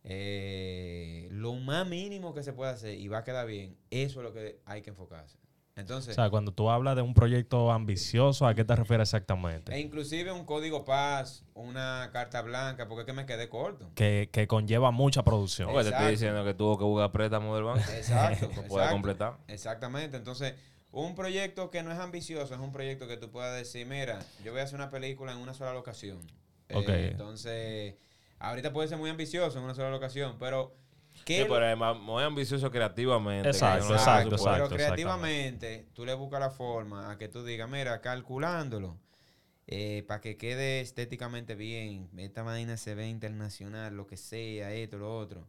eh, lo más mínimo que se pueda hacer y va a quedar bien, eso es lo que hay que enfocarse. Entonces, O sea, cuando tú hablas de un proyecto ambicioso, ¿a qué te refieres exactamente? e inclusive un código paz, una carta blanca, porque es que me quedé corto. Que, que conlleva mucha producción. Porque te estoy diciendo que tuvo que buscar préstamo del banco. Exacto. <laughs> para poder exacto. completar. Exactamente. Entonces, un proyecto que no es ambicioso es un proyecto que tú puedas decir, mira, yo voy a hacer una película en una sola locación. Eh, Ok. entonces, ahorita puede ser muy ambicioso en una sola locación, pero... ¿qué Sí, lo- pero es más- muy ambicioso creativamente. Exacto, no exacto. Pero creativamente, tú le buscas la forma a que tú digas, mira, calculándolo, para que quede estéticamente bien, esta vaina se ve internacional, lo que sea, esto, lo otro.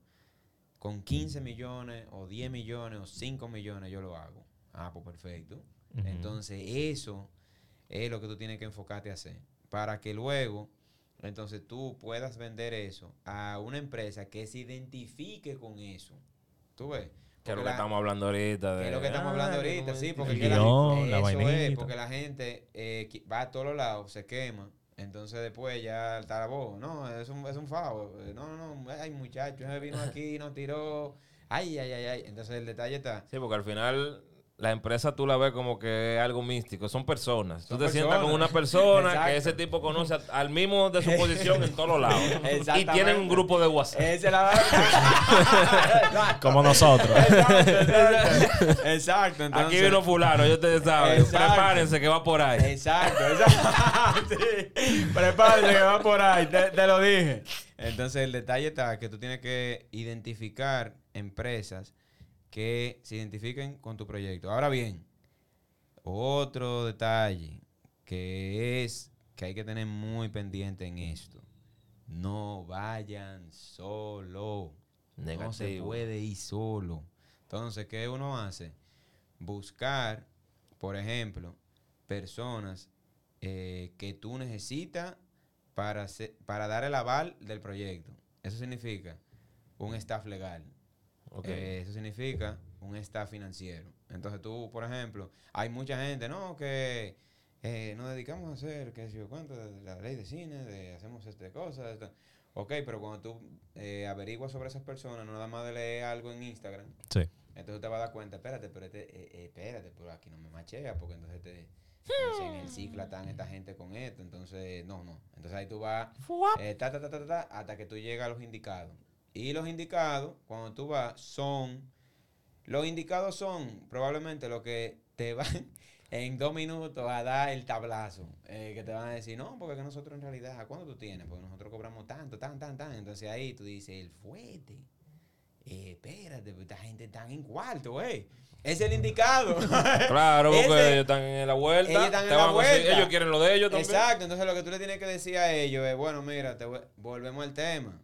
Con 15 millones, o 10 millones, o 5 millones, yo lo hago. Ah, pues perfecto. Entonces, eso es lo que tú tienes que enfocarte a hacer. Para que luego, entonces tú puedas vender eso a una empresa que se identifique con eso. ¿Tú ves? Que es lo que la- estamos hablando ahorita. De, que es lo que estamos hablando Ah, ahorita, sí, porque El la, eso es, porque la gente eh, va a todos lados, se quema, entonces después ya está la voz, no, es un, es un favo, eh, no, no, no, ay muchacho, vino <laughs> aquí, nos tiró, ay, ay, ay, ay, entonces el detalle está, Sí, porque al final la empresa tú la ves como que es algo místico. Son personas. Son tú te sientas con una persona que ese tipo conoce al mismo de su posición en todos los lados. <laughs> y tienen un grupo de WhatsApp. esa es la <laughs> Como nosotros. Exacto, <laughs> exacto, exacto, entonces, Aquí vino fulano, yo ustedes saben. Prepárense que va por ahí. Exacto, exacto. Sí. Prepárate que va por ahí, te, te lo dije. Entonces el detalle está que tú tienes que identificar empresas que se identifiquen con tu proyecto. Ahora bien, otro detalle que es que hay que tener muy pendiente en esto. No vayan solo. No se puede ir solo. Entonces, ¿qué uno hace? Buscar, por ejemplo, personas eh, que tú necesitas para, para dar el aval del proyecto. Eso significa un staff legal. Ok. Eh, eso significa un staff financiero. Entonces tú, por ejemplo, hay mucha gente, ¿no? Que eh, nos dedicamos a hacer, qué sé yo, cuánto, de la ley de cine, de hacemos este cosa. esta- Ok, pero cuando tú eh, averiguas sobre esas personas, no nada más de leer algo en Instagram, Sí. entonces te vas a dar cuenta, espérate, pero este, eh, espérate, pero aquí no me machea, porque entonces Entonces, en el cicla están esta gente con esto. Entonces, no, no. Entonces ahí tú vas eh, ta, ta, ta, ta, ta, hasta que tú llegas a los indicados. Y los indicados, cuando tú vas, son. Los indicados son probablemente lo que te van <laughs> en dos minutos a dar el tablazo. eh, que te van a decir, no, porque que nosotros en realidad, ¿a cuánto tú tienes? Porque nosotros cobramos tanto, tan, tan, tan. Entonces ahí tú dices, el fuerte. Eh, espérate, pues, esta gente está en cuarto, güey. Es el indicado. <laughs> Claro, porque Ese- ellos están en la vuelta. ellos están en la vuelta. ellos quieren lo de ellos también. Exacto, entonces lo que tú le tienes que decir a ellos es, bueno, mira, te volvemos al tema,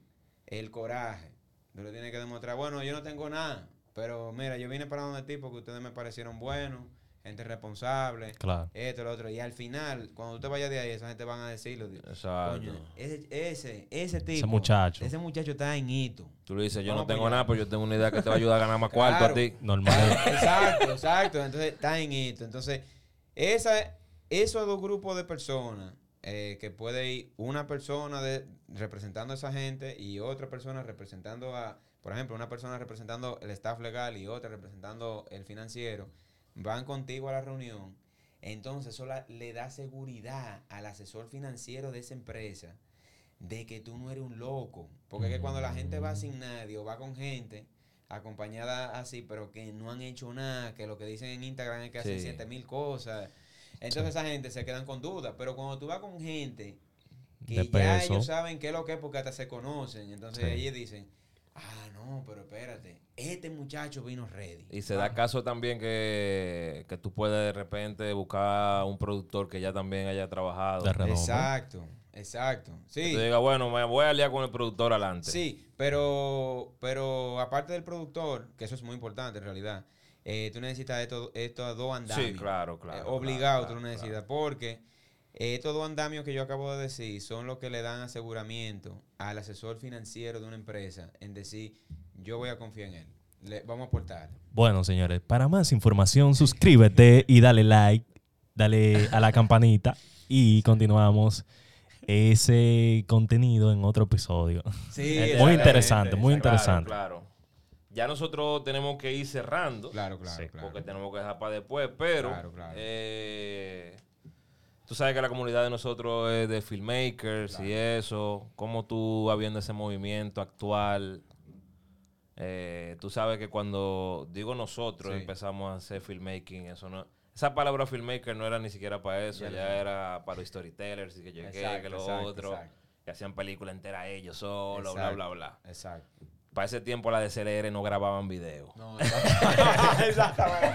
el coraje. Tú le tienes que demostrar, bueno, yo no tengo nada, pero mira, yo vine para donde ti porque ustedes me parecieron buenos, gente responsable, Claro. esto, lo otro. Y al final, cuando tú te vayas de ahí, esa gente van a decirlo. Exacto. Coño, ese, ese, ese tipo. muchacho. Ese muchacho está en hito. Tú le dices, yo no tengo nada, pero yo tengo una idea que te va a ayudar a ganar más cuarto a ti. Normal. Exacto, exacto. Entonces está en esto. Entonces, esa, esos dos grupos de personas, eh, que puede ir una persona de, representando a esa gente y otra persona representando a, por ejemplo, una persona representando el staff legal y otra representando el financiero, van contigo a la reunión. Entonces, eso la- le da seguridad al asesor financiero de esa empresa de que tú no eres un loco. Porque es que cuando la gente va sin nadie o va con gente acompañada así, pero que no han hecho nada, que lo que dicen en Instagram es que hacen Sí. siete mil cosas. Entonces esa gente se quedan con dudas. Pero cuando tú vas con gente que De ya peso. ellos saben qué es lo que es porque hasta se conocen, entonces Sí. ellos dicen, ah, no, pero espérate, este muchacho vino ready. Y se da caso también que, que tú puedes de repente buscar un productor que ya también haya trabajado. Exacto, exacto. Que Sí. tú digas, bueno, me voy a aliar con el productor adelante. Sí, pero, pero aparte del productor, que eso es muy importante en realidad, eh, tú necesitas estos, estos dos andamios. Sí, claro, claro. Eh, claro, obligado claro, tú lo necesitas, claro. porque eh, estos dos andamios que yo acabo de decir son los que le dan aseguramiento al asesor financiero de una empresa en decir, yo voy a confiar en él, le, vamos a aportar. Bueno, señores, para más información, suscríbete y dale like, dale a la campanita y continuamos ese contenido en otro episodio. Sí, <laughs> Muy interesante, muy interesante. Claro, claro. Ya nosotros tenemos que ir cerrando. Claro, claro, Sí, claro. Porque tenemos que dejar para después, pero Claro, claro. eh, tú sabes que la comunidad de nosotros es de filmmakers y eso. ¿Cómo tú vas viendo ese movimiento actual? Eh, tú sabes que cuando digo nosotros Sí. empezamos a hacer filmmaking, eso no... Esa palabra filmmaker no era ni siquiera para eso, Ya era para los storytellers y que llegué, Exacto, que lo exacto, otro, exacto. que hacían película entera ellos solos, bla, bla, bla. Exacto. Para ese tiempo la DCLR no grababan video. No, <laughs> exactamente.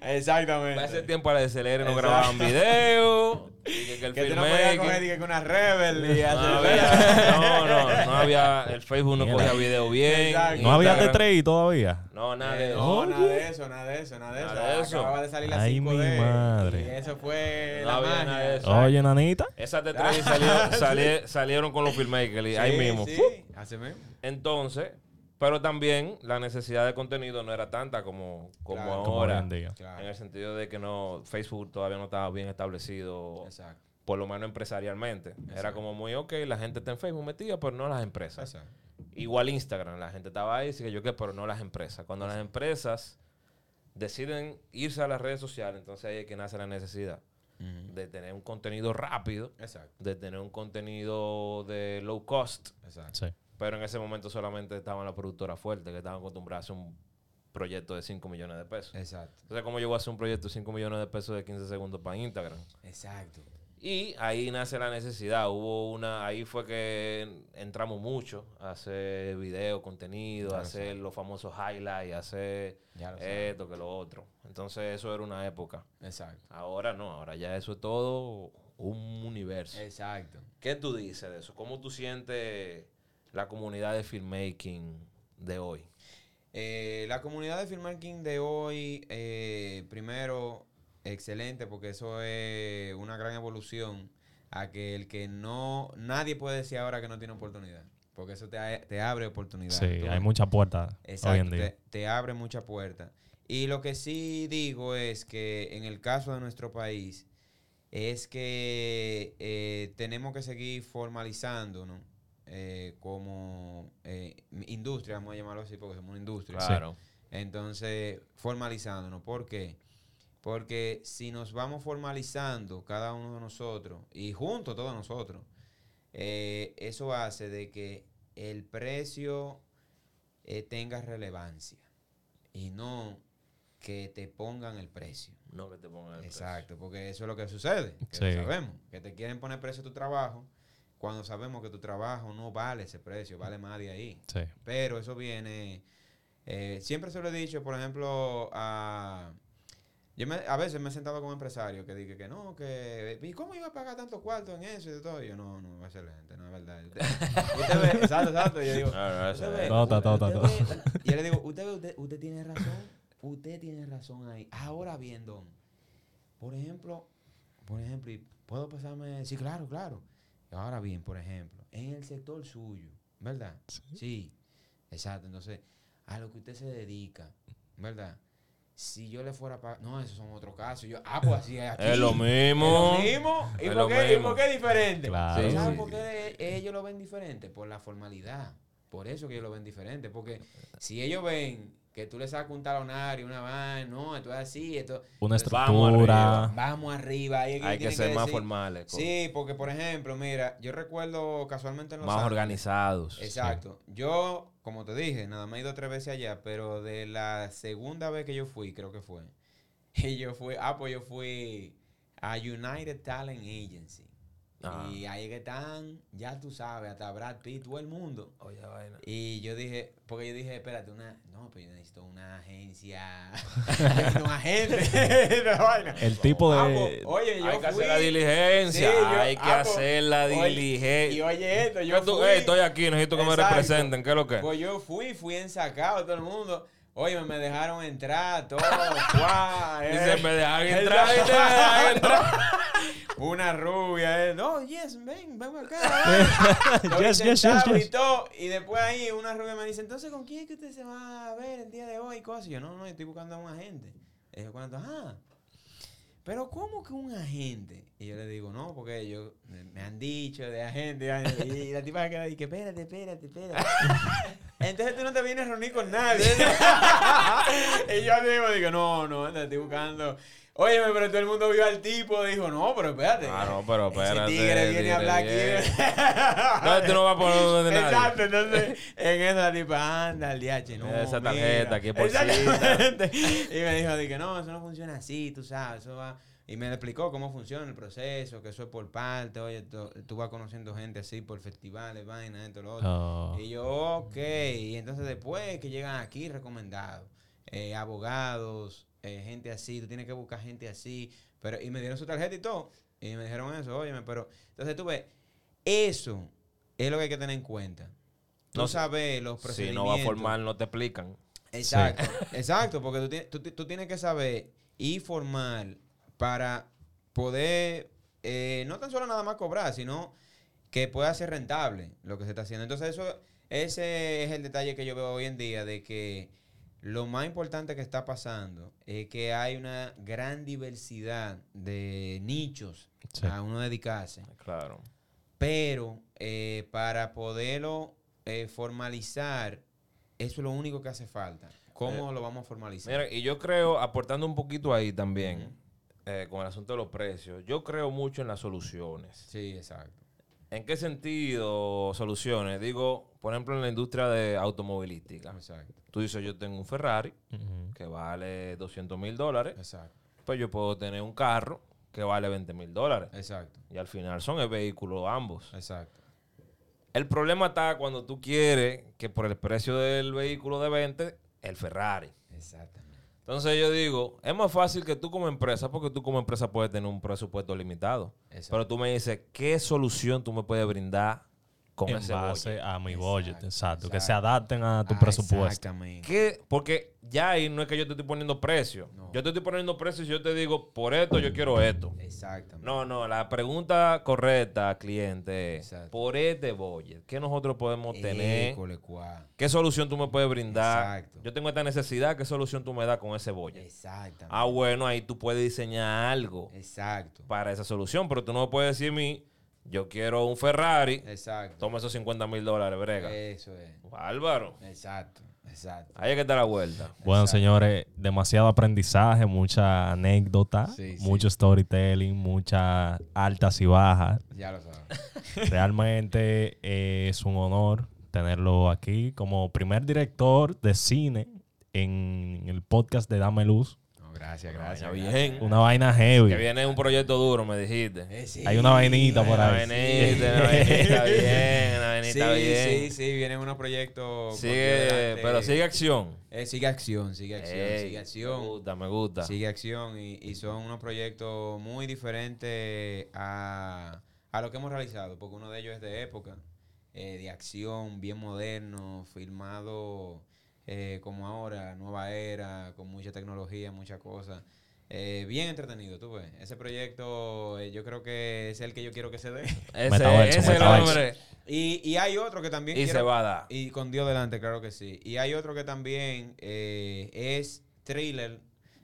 Exactamente. Para ese tiempo la DCLR no Exacto. grababan video. Y que, que el Que tú no podías coger dije, que una rebel y no, había, no, no, no había, el Facebook no cogía video bien. Exacto. ¿No había Instagram- T3 todavía? No, nada de Eh, eso. no, nada de eso, nada de eso, nada de eso. Nada de eso. Acababa de salir la Ay, 5D. mi madre. Y eso fue No la había nada de eso. Oye, nanita. Esas de <laughs> tres salió- sali- salieron con los filmmakers y ahí Sí, mismo. Sí, así mismo. Entonces, pero también la necesidad de contenido no era tanta como, como Claro. Como ahora. en día. Claro. En el sentido de que no Facebook todavía no estaba bien establecido, Exacto. por lo menos empresarialmente. Era Exacto. como muy, ok, la gente está en Facebook metida, pero no las empresas. Exacto. Igual Instagram, la gente estaba ahí, sí que yo qué, pero no las empresas. Cuando las empresas deciden irse a las redes sociales, entonces ahí es que nace la necesidad de tener un contenido rápido, Exacto. de tener un contenido de low cost, Exacto. Sí. pero en ese momento solamente estaban las productoras fuertes que estaban acostumbradas a hacer un proyecto de 5 millones de pesos. Exacto. Entonces, ¿cómo yo voy a hacer un proyecto de 5 millones de pesos de 15 segundos para Instagram? Exacto. Y ahí nace la necesidad. Hubo una, ahí fue que entramos mucho a hacer video, contenido, Ya lo hacer los famosos highlights, hacer esto, que lo otro. Entonces eso era una época. Exacto. Ahora no, ahora ya eso es todo un universo. Exacto. ¿Qué tú dices de eso? ¿Cómo tú sientes la comunidad de filmmaking de hoy? Eh, la comunidad de filmmaking de hoy, eh, primero, excelente, porque eso es una gran evolución a que el que no, nadie puede decir ahora que no tiene oportunidad, porque eso te, te abre oportunidades. Sí, hay muchas puertas hoy en día. te, te abre muchas puertas. Y lo que sí digo es que en el caso de nuestro país, es que eh, tenemos que seguir formalizándonos eh, como eh, industria, vamos a llamarlo así, porque somos una industria. Claro. Entonces, formalizándonos. ¿Por qué? Porque si nos vamos formalizando cada uno de nosotros y juntos todos nosotros, eh, eso hace de que el precio eh, tenga relevancia y no que te pongan el precio. No que te pongan el precio. Exacto, porque eso es lo que sucede, que Sí. lo sabemos, que te quieren poner precio a tu trabajo cuando sabemos que tu trabajo no vale ese precio, vale más de ahí. Sí. Pero eso viene, eh, siempre se lo he dicho, por ejemplo, a... Yo me- a veces me he sentado con empresarios que dije que no, que... ¿Y cómo iba a pagar tanto cuarto en eso y de todo? Y yo, no, no, excelente, no es verdad. Usted, <laughs> usted ve, exacto, exacto. Yo digo, usted está, ve- Y yo le digo, usted, ve, usted, usted tiene razón, usted tiene razón ahí. Ahora bien, Don, por ejemplo, por ejemplo, y puedo pasarme, sí, claro, claro. Ahora bien, por ejemplo, en el sector suyo, ¿verdad? Sí. exacto. Entonces, a lo que usted se dedica, ¿verdad? Si yo le fuera para... No, esos son otros casos. Yo, ah, pues así es aquí. Es lo mismo. Es lo mismo. ¿Y Es por, lo qué, ¿Y por qué es diferente? Claro. Sí, ¿Sabes sí. por qué ellos lo ven diferente? Por la formalidad. Por eso que ellos lo ven diferente. Porque si ellos ven que tú le sacas un talonario, una vaina, no, esto es así, esto... Una Vamos estructura. Vamos arriba. ahí es Hay que ser más decir- formales. Sí, porque por ejemplo, mira, yo recuerdo casualmente en Los Más organizados. Exacto. Yo, como te dije, nada más he ido tres veces allá, pero de la segunda vez que yo fui, creo que fue, y <laughs> yo fui, ah, pues yo fui a United Talent Agency. Ah. Y ahí que están, ya tú sabes, hasta Brad Pitt, todo el mundo. Oye, vaina. Y yo dije, porque yo dije, espérate, una, no, pero yo necesito una agencia, <laughs> necesito un agente, <laughs> vaina. El tipo Ah, de... pues, oye, yo Hay que fui, hacer la diligencia. Sí, yo- hay que ah, pues, hacer la diligencia. Y oye esto, yo Yo tú, fui, "Ey, estoy aquí, necesito que me representen. ¿Qué es lo que? Pues yo fui, fui ensacado, todo el mundo. Oye, me dejaron entrar, todo. guau, <laughs> Dice, me dejan entrar y te dejan entrar. Una rubia, eh. No, yes, ven, ven acá. <laughs> ven. Yes, yes, yes, yes. Y, todo. y después ahí una rubia me dice, entonces, ¿con quién es que usted se va a ver el día de hoy? Y cosas. Y yo, no, no, yo estoy buscando a un agente. Y yo, cuando, ah, pero ¿cómo que un agente? Y yo le digo, no, porque ellos me, han dicho de agente. Y la tipa queda y que espérate, espérate, espérate. <laughs> Entonces tú no te vienes a reunir con nadie. <laughs> <laughs> y yo digo, digo, no, no, anda, estoy buscando. Óyeme, pero todo el mundo vio al tipo. Dijo, no, pero espérate. Ah, no, pero espérate, Ese tigre viene a hablar aquí. <laughs> No, tú no vas a poner donde nadie. Exacto, entonces en eso la tipa anda al DH, no. Esa tarjeta, aquí por Exactamente. Y me dijo, dije, no, eso no funciona así, tú sabes, eso va. Y me explicó cómo funciona el proceso, que eso es por parte, oye, tú, tú vas conociendo gente así por festivales, vainas, esto, lo otro. Oh. Y yo, ok. Y entonces después que llegan aquí recomendados, eh, abogados, eh, gente así, tú tienes que buscar gente así. Pero, y me dieron su tarjeta y todo. Y me dijeron eso, óyeme, pero. Entonces tú ves, eso es lo que hay que tener en cuenta. Tú No sabes los Si procedimientos. no va a formar, no te explican. Exacto, <laughs> exacto, porque tú, ti- tú tú tienes que saber y formar para poder, eh, no tan solo nada más cobrar, sino que pueda ser rentable lo que se está haciendo. Entonces eso, ese es el detalle que yo veo hoy en día de que lo más importante que está pasando es que hay una gran diversidad de nichos Sí. a uno dedicarse. Claro. Pero eh, para poderlo eh, formalizar, eso es lo único que hace falta. ¿Cómo lo vamos a formalizar? Mira, y yo creo, aportando un poquito ahí también, eh, con el asunto de los precios, yo creo mucho en las soluciones. Sí, exacto. ¿En qué sentido soluciones? Digo, por ejemplo, en la industria de automovilística. Exacto. Tú dices, yo tengo un Ferrari que vale 200 mil dólares, Exacto. pues yo puedo tener un carro que vale 20 mil dólares. Exacto. Y al final son el vehículo ambos. Exacto. El problema está cuando tú quieres que por el precio del vehículo de 20, el Ferrari. Exactamente. Entonces yo digo, es más fácil que tú como empresa, porque tú como empresa puedes tener un presupuesto limitado. Exacto. Pero tú me dices, ¿qué solución tú me puedes brindar con En ese base budget? a mi Exacto, budget, exacto. Que se adapten a tu Ah, presupuesto. Exactamente. ¿Qué? Porque ya ahí no es que yo te estoy poniendo precio. No. Yo te estoy poniendo precio y yo te digo, por esto yo quiero esto. Exactamente. No, no, la pregunta correcta, cliente, es, Exacto. por este budget, ¿qué nosotros podemos tener? ¿Qué solución tú me puedes brindar? Exacto. Yo tengo esta necesidad, ¿qué solución tú me das con ese budget? Exactamente. Ah, bueno, ahí tú puedes diseñar algo Exacto. para esa solución, pero tú no me puedes decir a mí, Yo quiero un Ferrari. Exacto. Toma esos 50 mil dólares, brega. Eso es. Bárbaro. Exacto. Exacto. Ahí es que está la vuelta. Bueno, Exacto. señores, demasiado aprendizaje, mucha anécdota, Sí, sí. mucho storytelling, muchas altas y bajas. Ya lo sabes. <laughs> Realmente eh, es un honor tenerlo aquí como primer director de cine en el podcast de Dame Luz. Gracias, gracias. vaina gracias. bien. Una vaina heavy. Que viene un proyecto duro, me dijiste. Eh, sí, Hay una vainita por Una ahí. vainita, una vainita bien, una Sí, vainita bien. sí, sí, vienen unos proyectos. con Sigue, pero sigue acción. Eh, sigue acción, sigue acción, Ey, sigue Me acción. gusta, me gusta. Sigue acción y, y son unos proyectos muy diferentes a, a lo que hemos realizado, porque uno de ellos es de época, eh, de acción, bien moderno, filmado eh, como ahora, nueva era, con mucha tecnología, muchas cosas. Eh, bien entretenido, tú ves. Ese proyecto eh, yo creo que es el que yo quiero que se dé. <laughs> Ese, ese es el hombre. Y, y hay otro que también... Y quiero- se va a dar. y con Dios delante, claro que sí. Y hay otro que también eh, es thriller,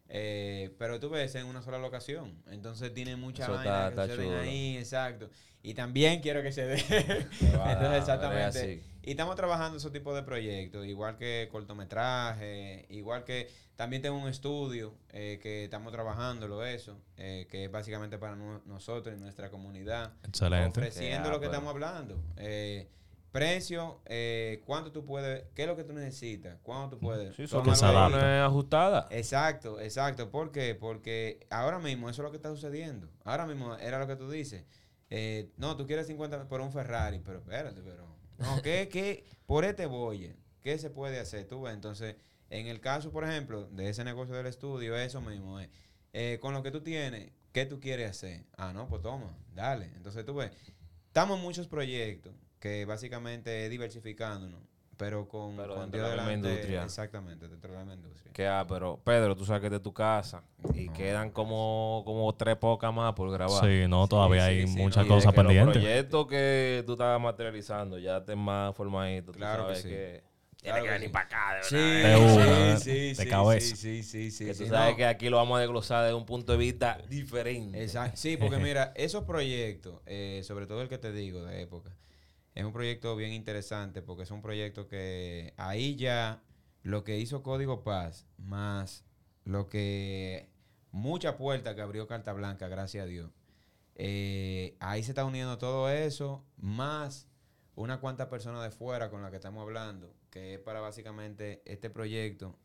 eh, pero tú ves en una sola locación. Entonces tiene mucha Eso vaina está- que está ahí, exacto. Y también quiero que se dé. <laughs> Entonces, es exactamente. Y estamos trabajando esos tipos de proyectos, igual que cortometraje, igual que también tengo un estudio eh, que estamos trabajándolo eso, eh, que es básicamente para nosotros y nuestra comunidad Excelente. ofreciendo lo que estamos hablando. Eh, precio, eh, cuánto tú puedes, qué es lo que tú necesitas, cuánto tú puedes. Sí, son ajustada. Exacto, exacto. ¿Por qué? Porque ahora mismo eso es lo que está sucediendo. Ahora mismo era lo que tú dices. Eh, no, tú quieres 50 por un Ferrari, pero espérate, pero... No, ¿qué, qué? Por este boye, ¿qué se puede hacer? Tú ves, entonces, en el caso, por ejemplo, de ese negocio del estudio, eso mismo es. eh, con lo que tú tienes, ¿qué tú quieres hacer? Ah, no, pues toma, dale. Entonces tú ves, estamos en muchos proyectos que básicamente es diversificándonos, pero con, Pero con dentro de la delante, industria. Exactamente, dentro de la misma industria. Que, ah, pero Pedro, tú sabes que es de tu casa. Y No. quedan como, como tres pocas más por grabar. Sí, no, todavía sí, hay sí, muchas cosas que Los pendientes. proyectos que tú estabas materializando ya estén más formaditos. tú Claro que sí. que tiene que que venir sí. para acá, de Sí, verdad. De sí, una, sí, de sí, cabeza. Sí, sí, sí, que sí, tú sí, sabes no. que aquí lo vamos a desglosar desde un punto de vista diferente. Exacto. Sí, porque <laughs> mira, esos proyectos, eh, sobre todo el que te digo de época, es un proyecto bien interesante porque es un proyecto que ahí ya lo que hizo Código Paz, más lo que mucha puerta que abrió Carta Blanca, gracias a Dios. eh, ahí se está uniendo todo eso, más una cuanta personas de fuera con la que estamos hablando, que es para básicamente este proyecto,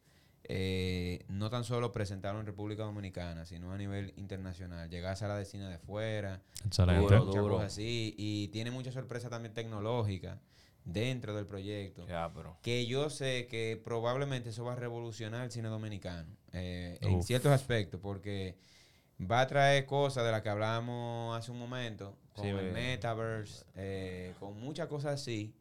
eh, no tan solo presentarlo en República Dominicana, sino a nivel internacional, llegar a sala de cine de fuera, Excelente. Duro. así, y tiene mucha sorpresa también tecnológica dentro del proyecto que yo sé que probablemente eso va a revolucionar el cine dominicano eh, en ciertos aspectos, porque va a traer cosas de las que hablábamos hace un momento, con Sí, el me- metaverse, eh, con muchas cosas así.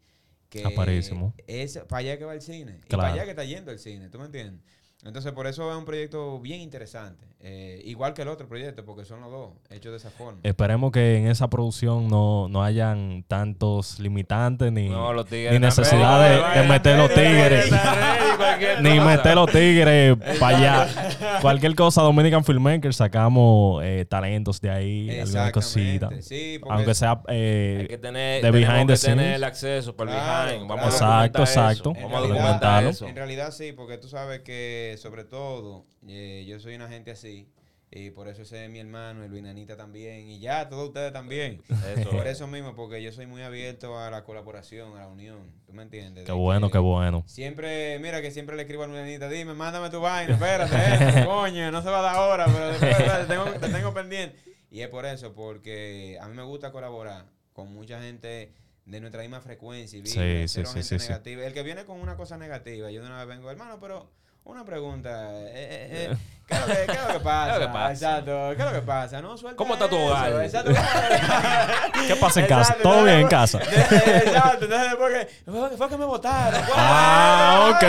Que es para allá que va el cine, y Claro. para allá que está yendo el cine, ¿tú me entiendes? Entonces, por eso es un proyecto bien interesante. eh, igual que el otro proyecto, porque son los dos hechos de esa forma. Esperemos que en esa producción no, no hayan tantos limitantes ni, No, los ni necesidad de, meter los tigres. ready, Ni meter los tigres para allá. Cualquier cosa, Dominican Filmmaker, sacamos eh, talentos de ahí, alguna cosita. Sí, Aunque sea eh, Hay que tener, de behind que the tener scenes. el acceso para el Claro, behind. Vamos claro. a Exacto, exacto. eso. En Vamos a documentarlo. En realidad sí, porque tú sabes que sobre todo eh, yo soy una gente así y por eso ese es mi hermano y Luis Nanita también y ya todos ustedes también. Eso por es. eso mismo, porque yo soy muy abierto a la colaboración, a la unión. ¿Tú me entiendes? qué De bueno, que qué bueno. Siempre, mira que siempre le escribo a Luis Nanita, dime, mándame tu vaina, espérate, eh, <laughs> coño, no se va a dar ahora, pero después te tengo, te tengo pendiente. Y es por eso, porque a mí me gusta colaborar con mucha gente de nuestra misma frecuencia y Sí, sí, sí, gente negativa. El que viene con una cosa negativa, yo de una vez vengo, hermano, pero una pregunta, eh, eh, eh, ¿qué, es lo que, qué es lo que <laughs> pasa? ¿Qué es lo que pasa? Exacto, ¿qué es lo que pasa? No, suelta ¿Cómo está tu eso, hogar? Exacto, ¿cómo- <laughs> ¿Qué pasa en casa? Exacto, ¿Todo bien en casa? <laughs> Exacto, entonces después que, fue, que me votaron. Ah, ok,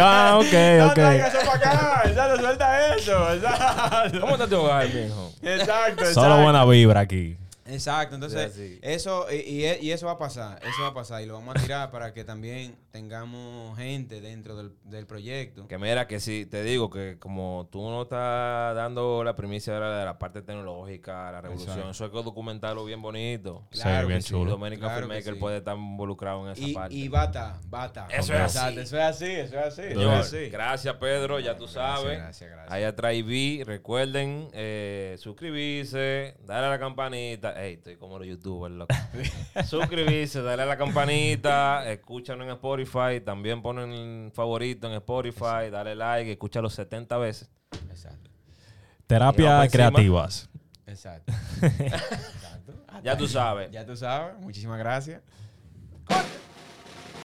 ah, No ok, traigas ok. eso para acá, exacto, suelta eso, exacto. ¿Cómo está tu hogar, mijo? Exacto, exacto. Solo buena vibra aquí. Exacto, entonces Sí, eso y, y- y eso va a pasar, eso va a pasar y lo vamos a tirar para que también tengamos gente dentro del, del proyecto. Que mira, que sí, te digo que como tú no estás dando la primicia de la, de la parte tecnológica, la revolución, Exacto. eso hay que documentarlo bien bonito. Sí, Claro bien que sí. Y chulo. Dominican Claro que Filmmaker sí. puede estar involucrado en esa Y, parte. y bata, bata. Eso es así. Eso es así, eso es así. es así. gracias Pedro, ya tú Gracias, sabes. gracias, gracias. Ahí atrás vi, recuerden eh, suscribirse, darle a la campanita. Ey, estoy como los youtubers, loco. <laughs> suscribirse, darle a la campanita, escúchanos en Spotify, también ponen favorito en Spotify, dale like, escúchalo 70 veces. Exacto. Y Terapia vamos encima. creativas. Exacto. <laughs> Exacto. Ya tú sabes. Ya tú sabes. Muchísimas gracias.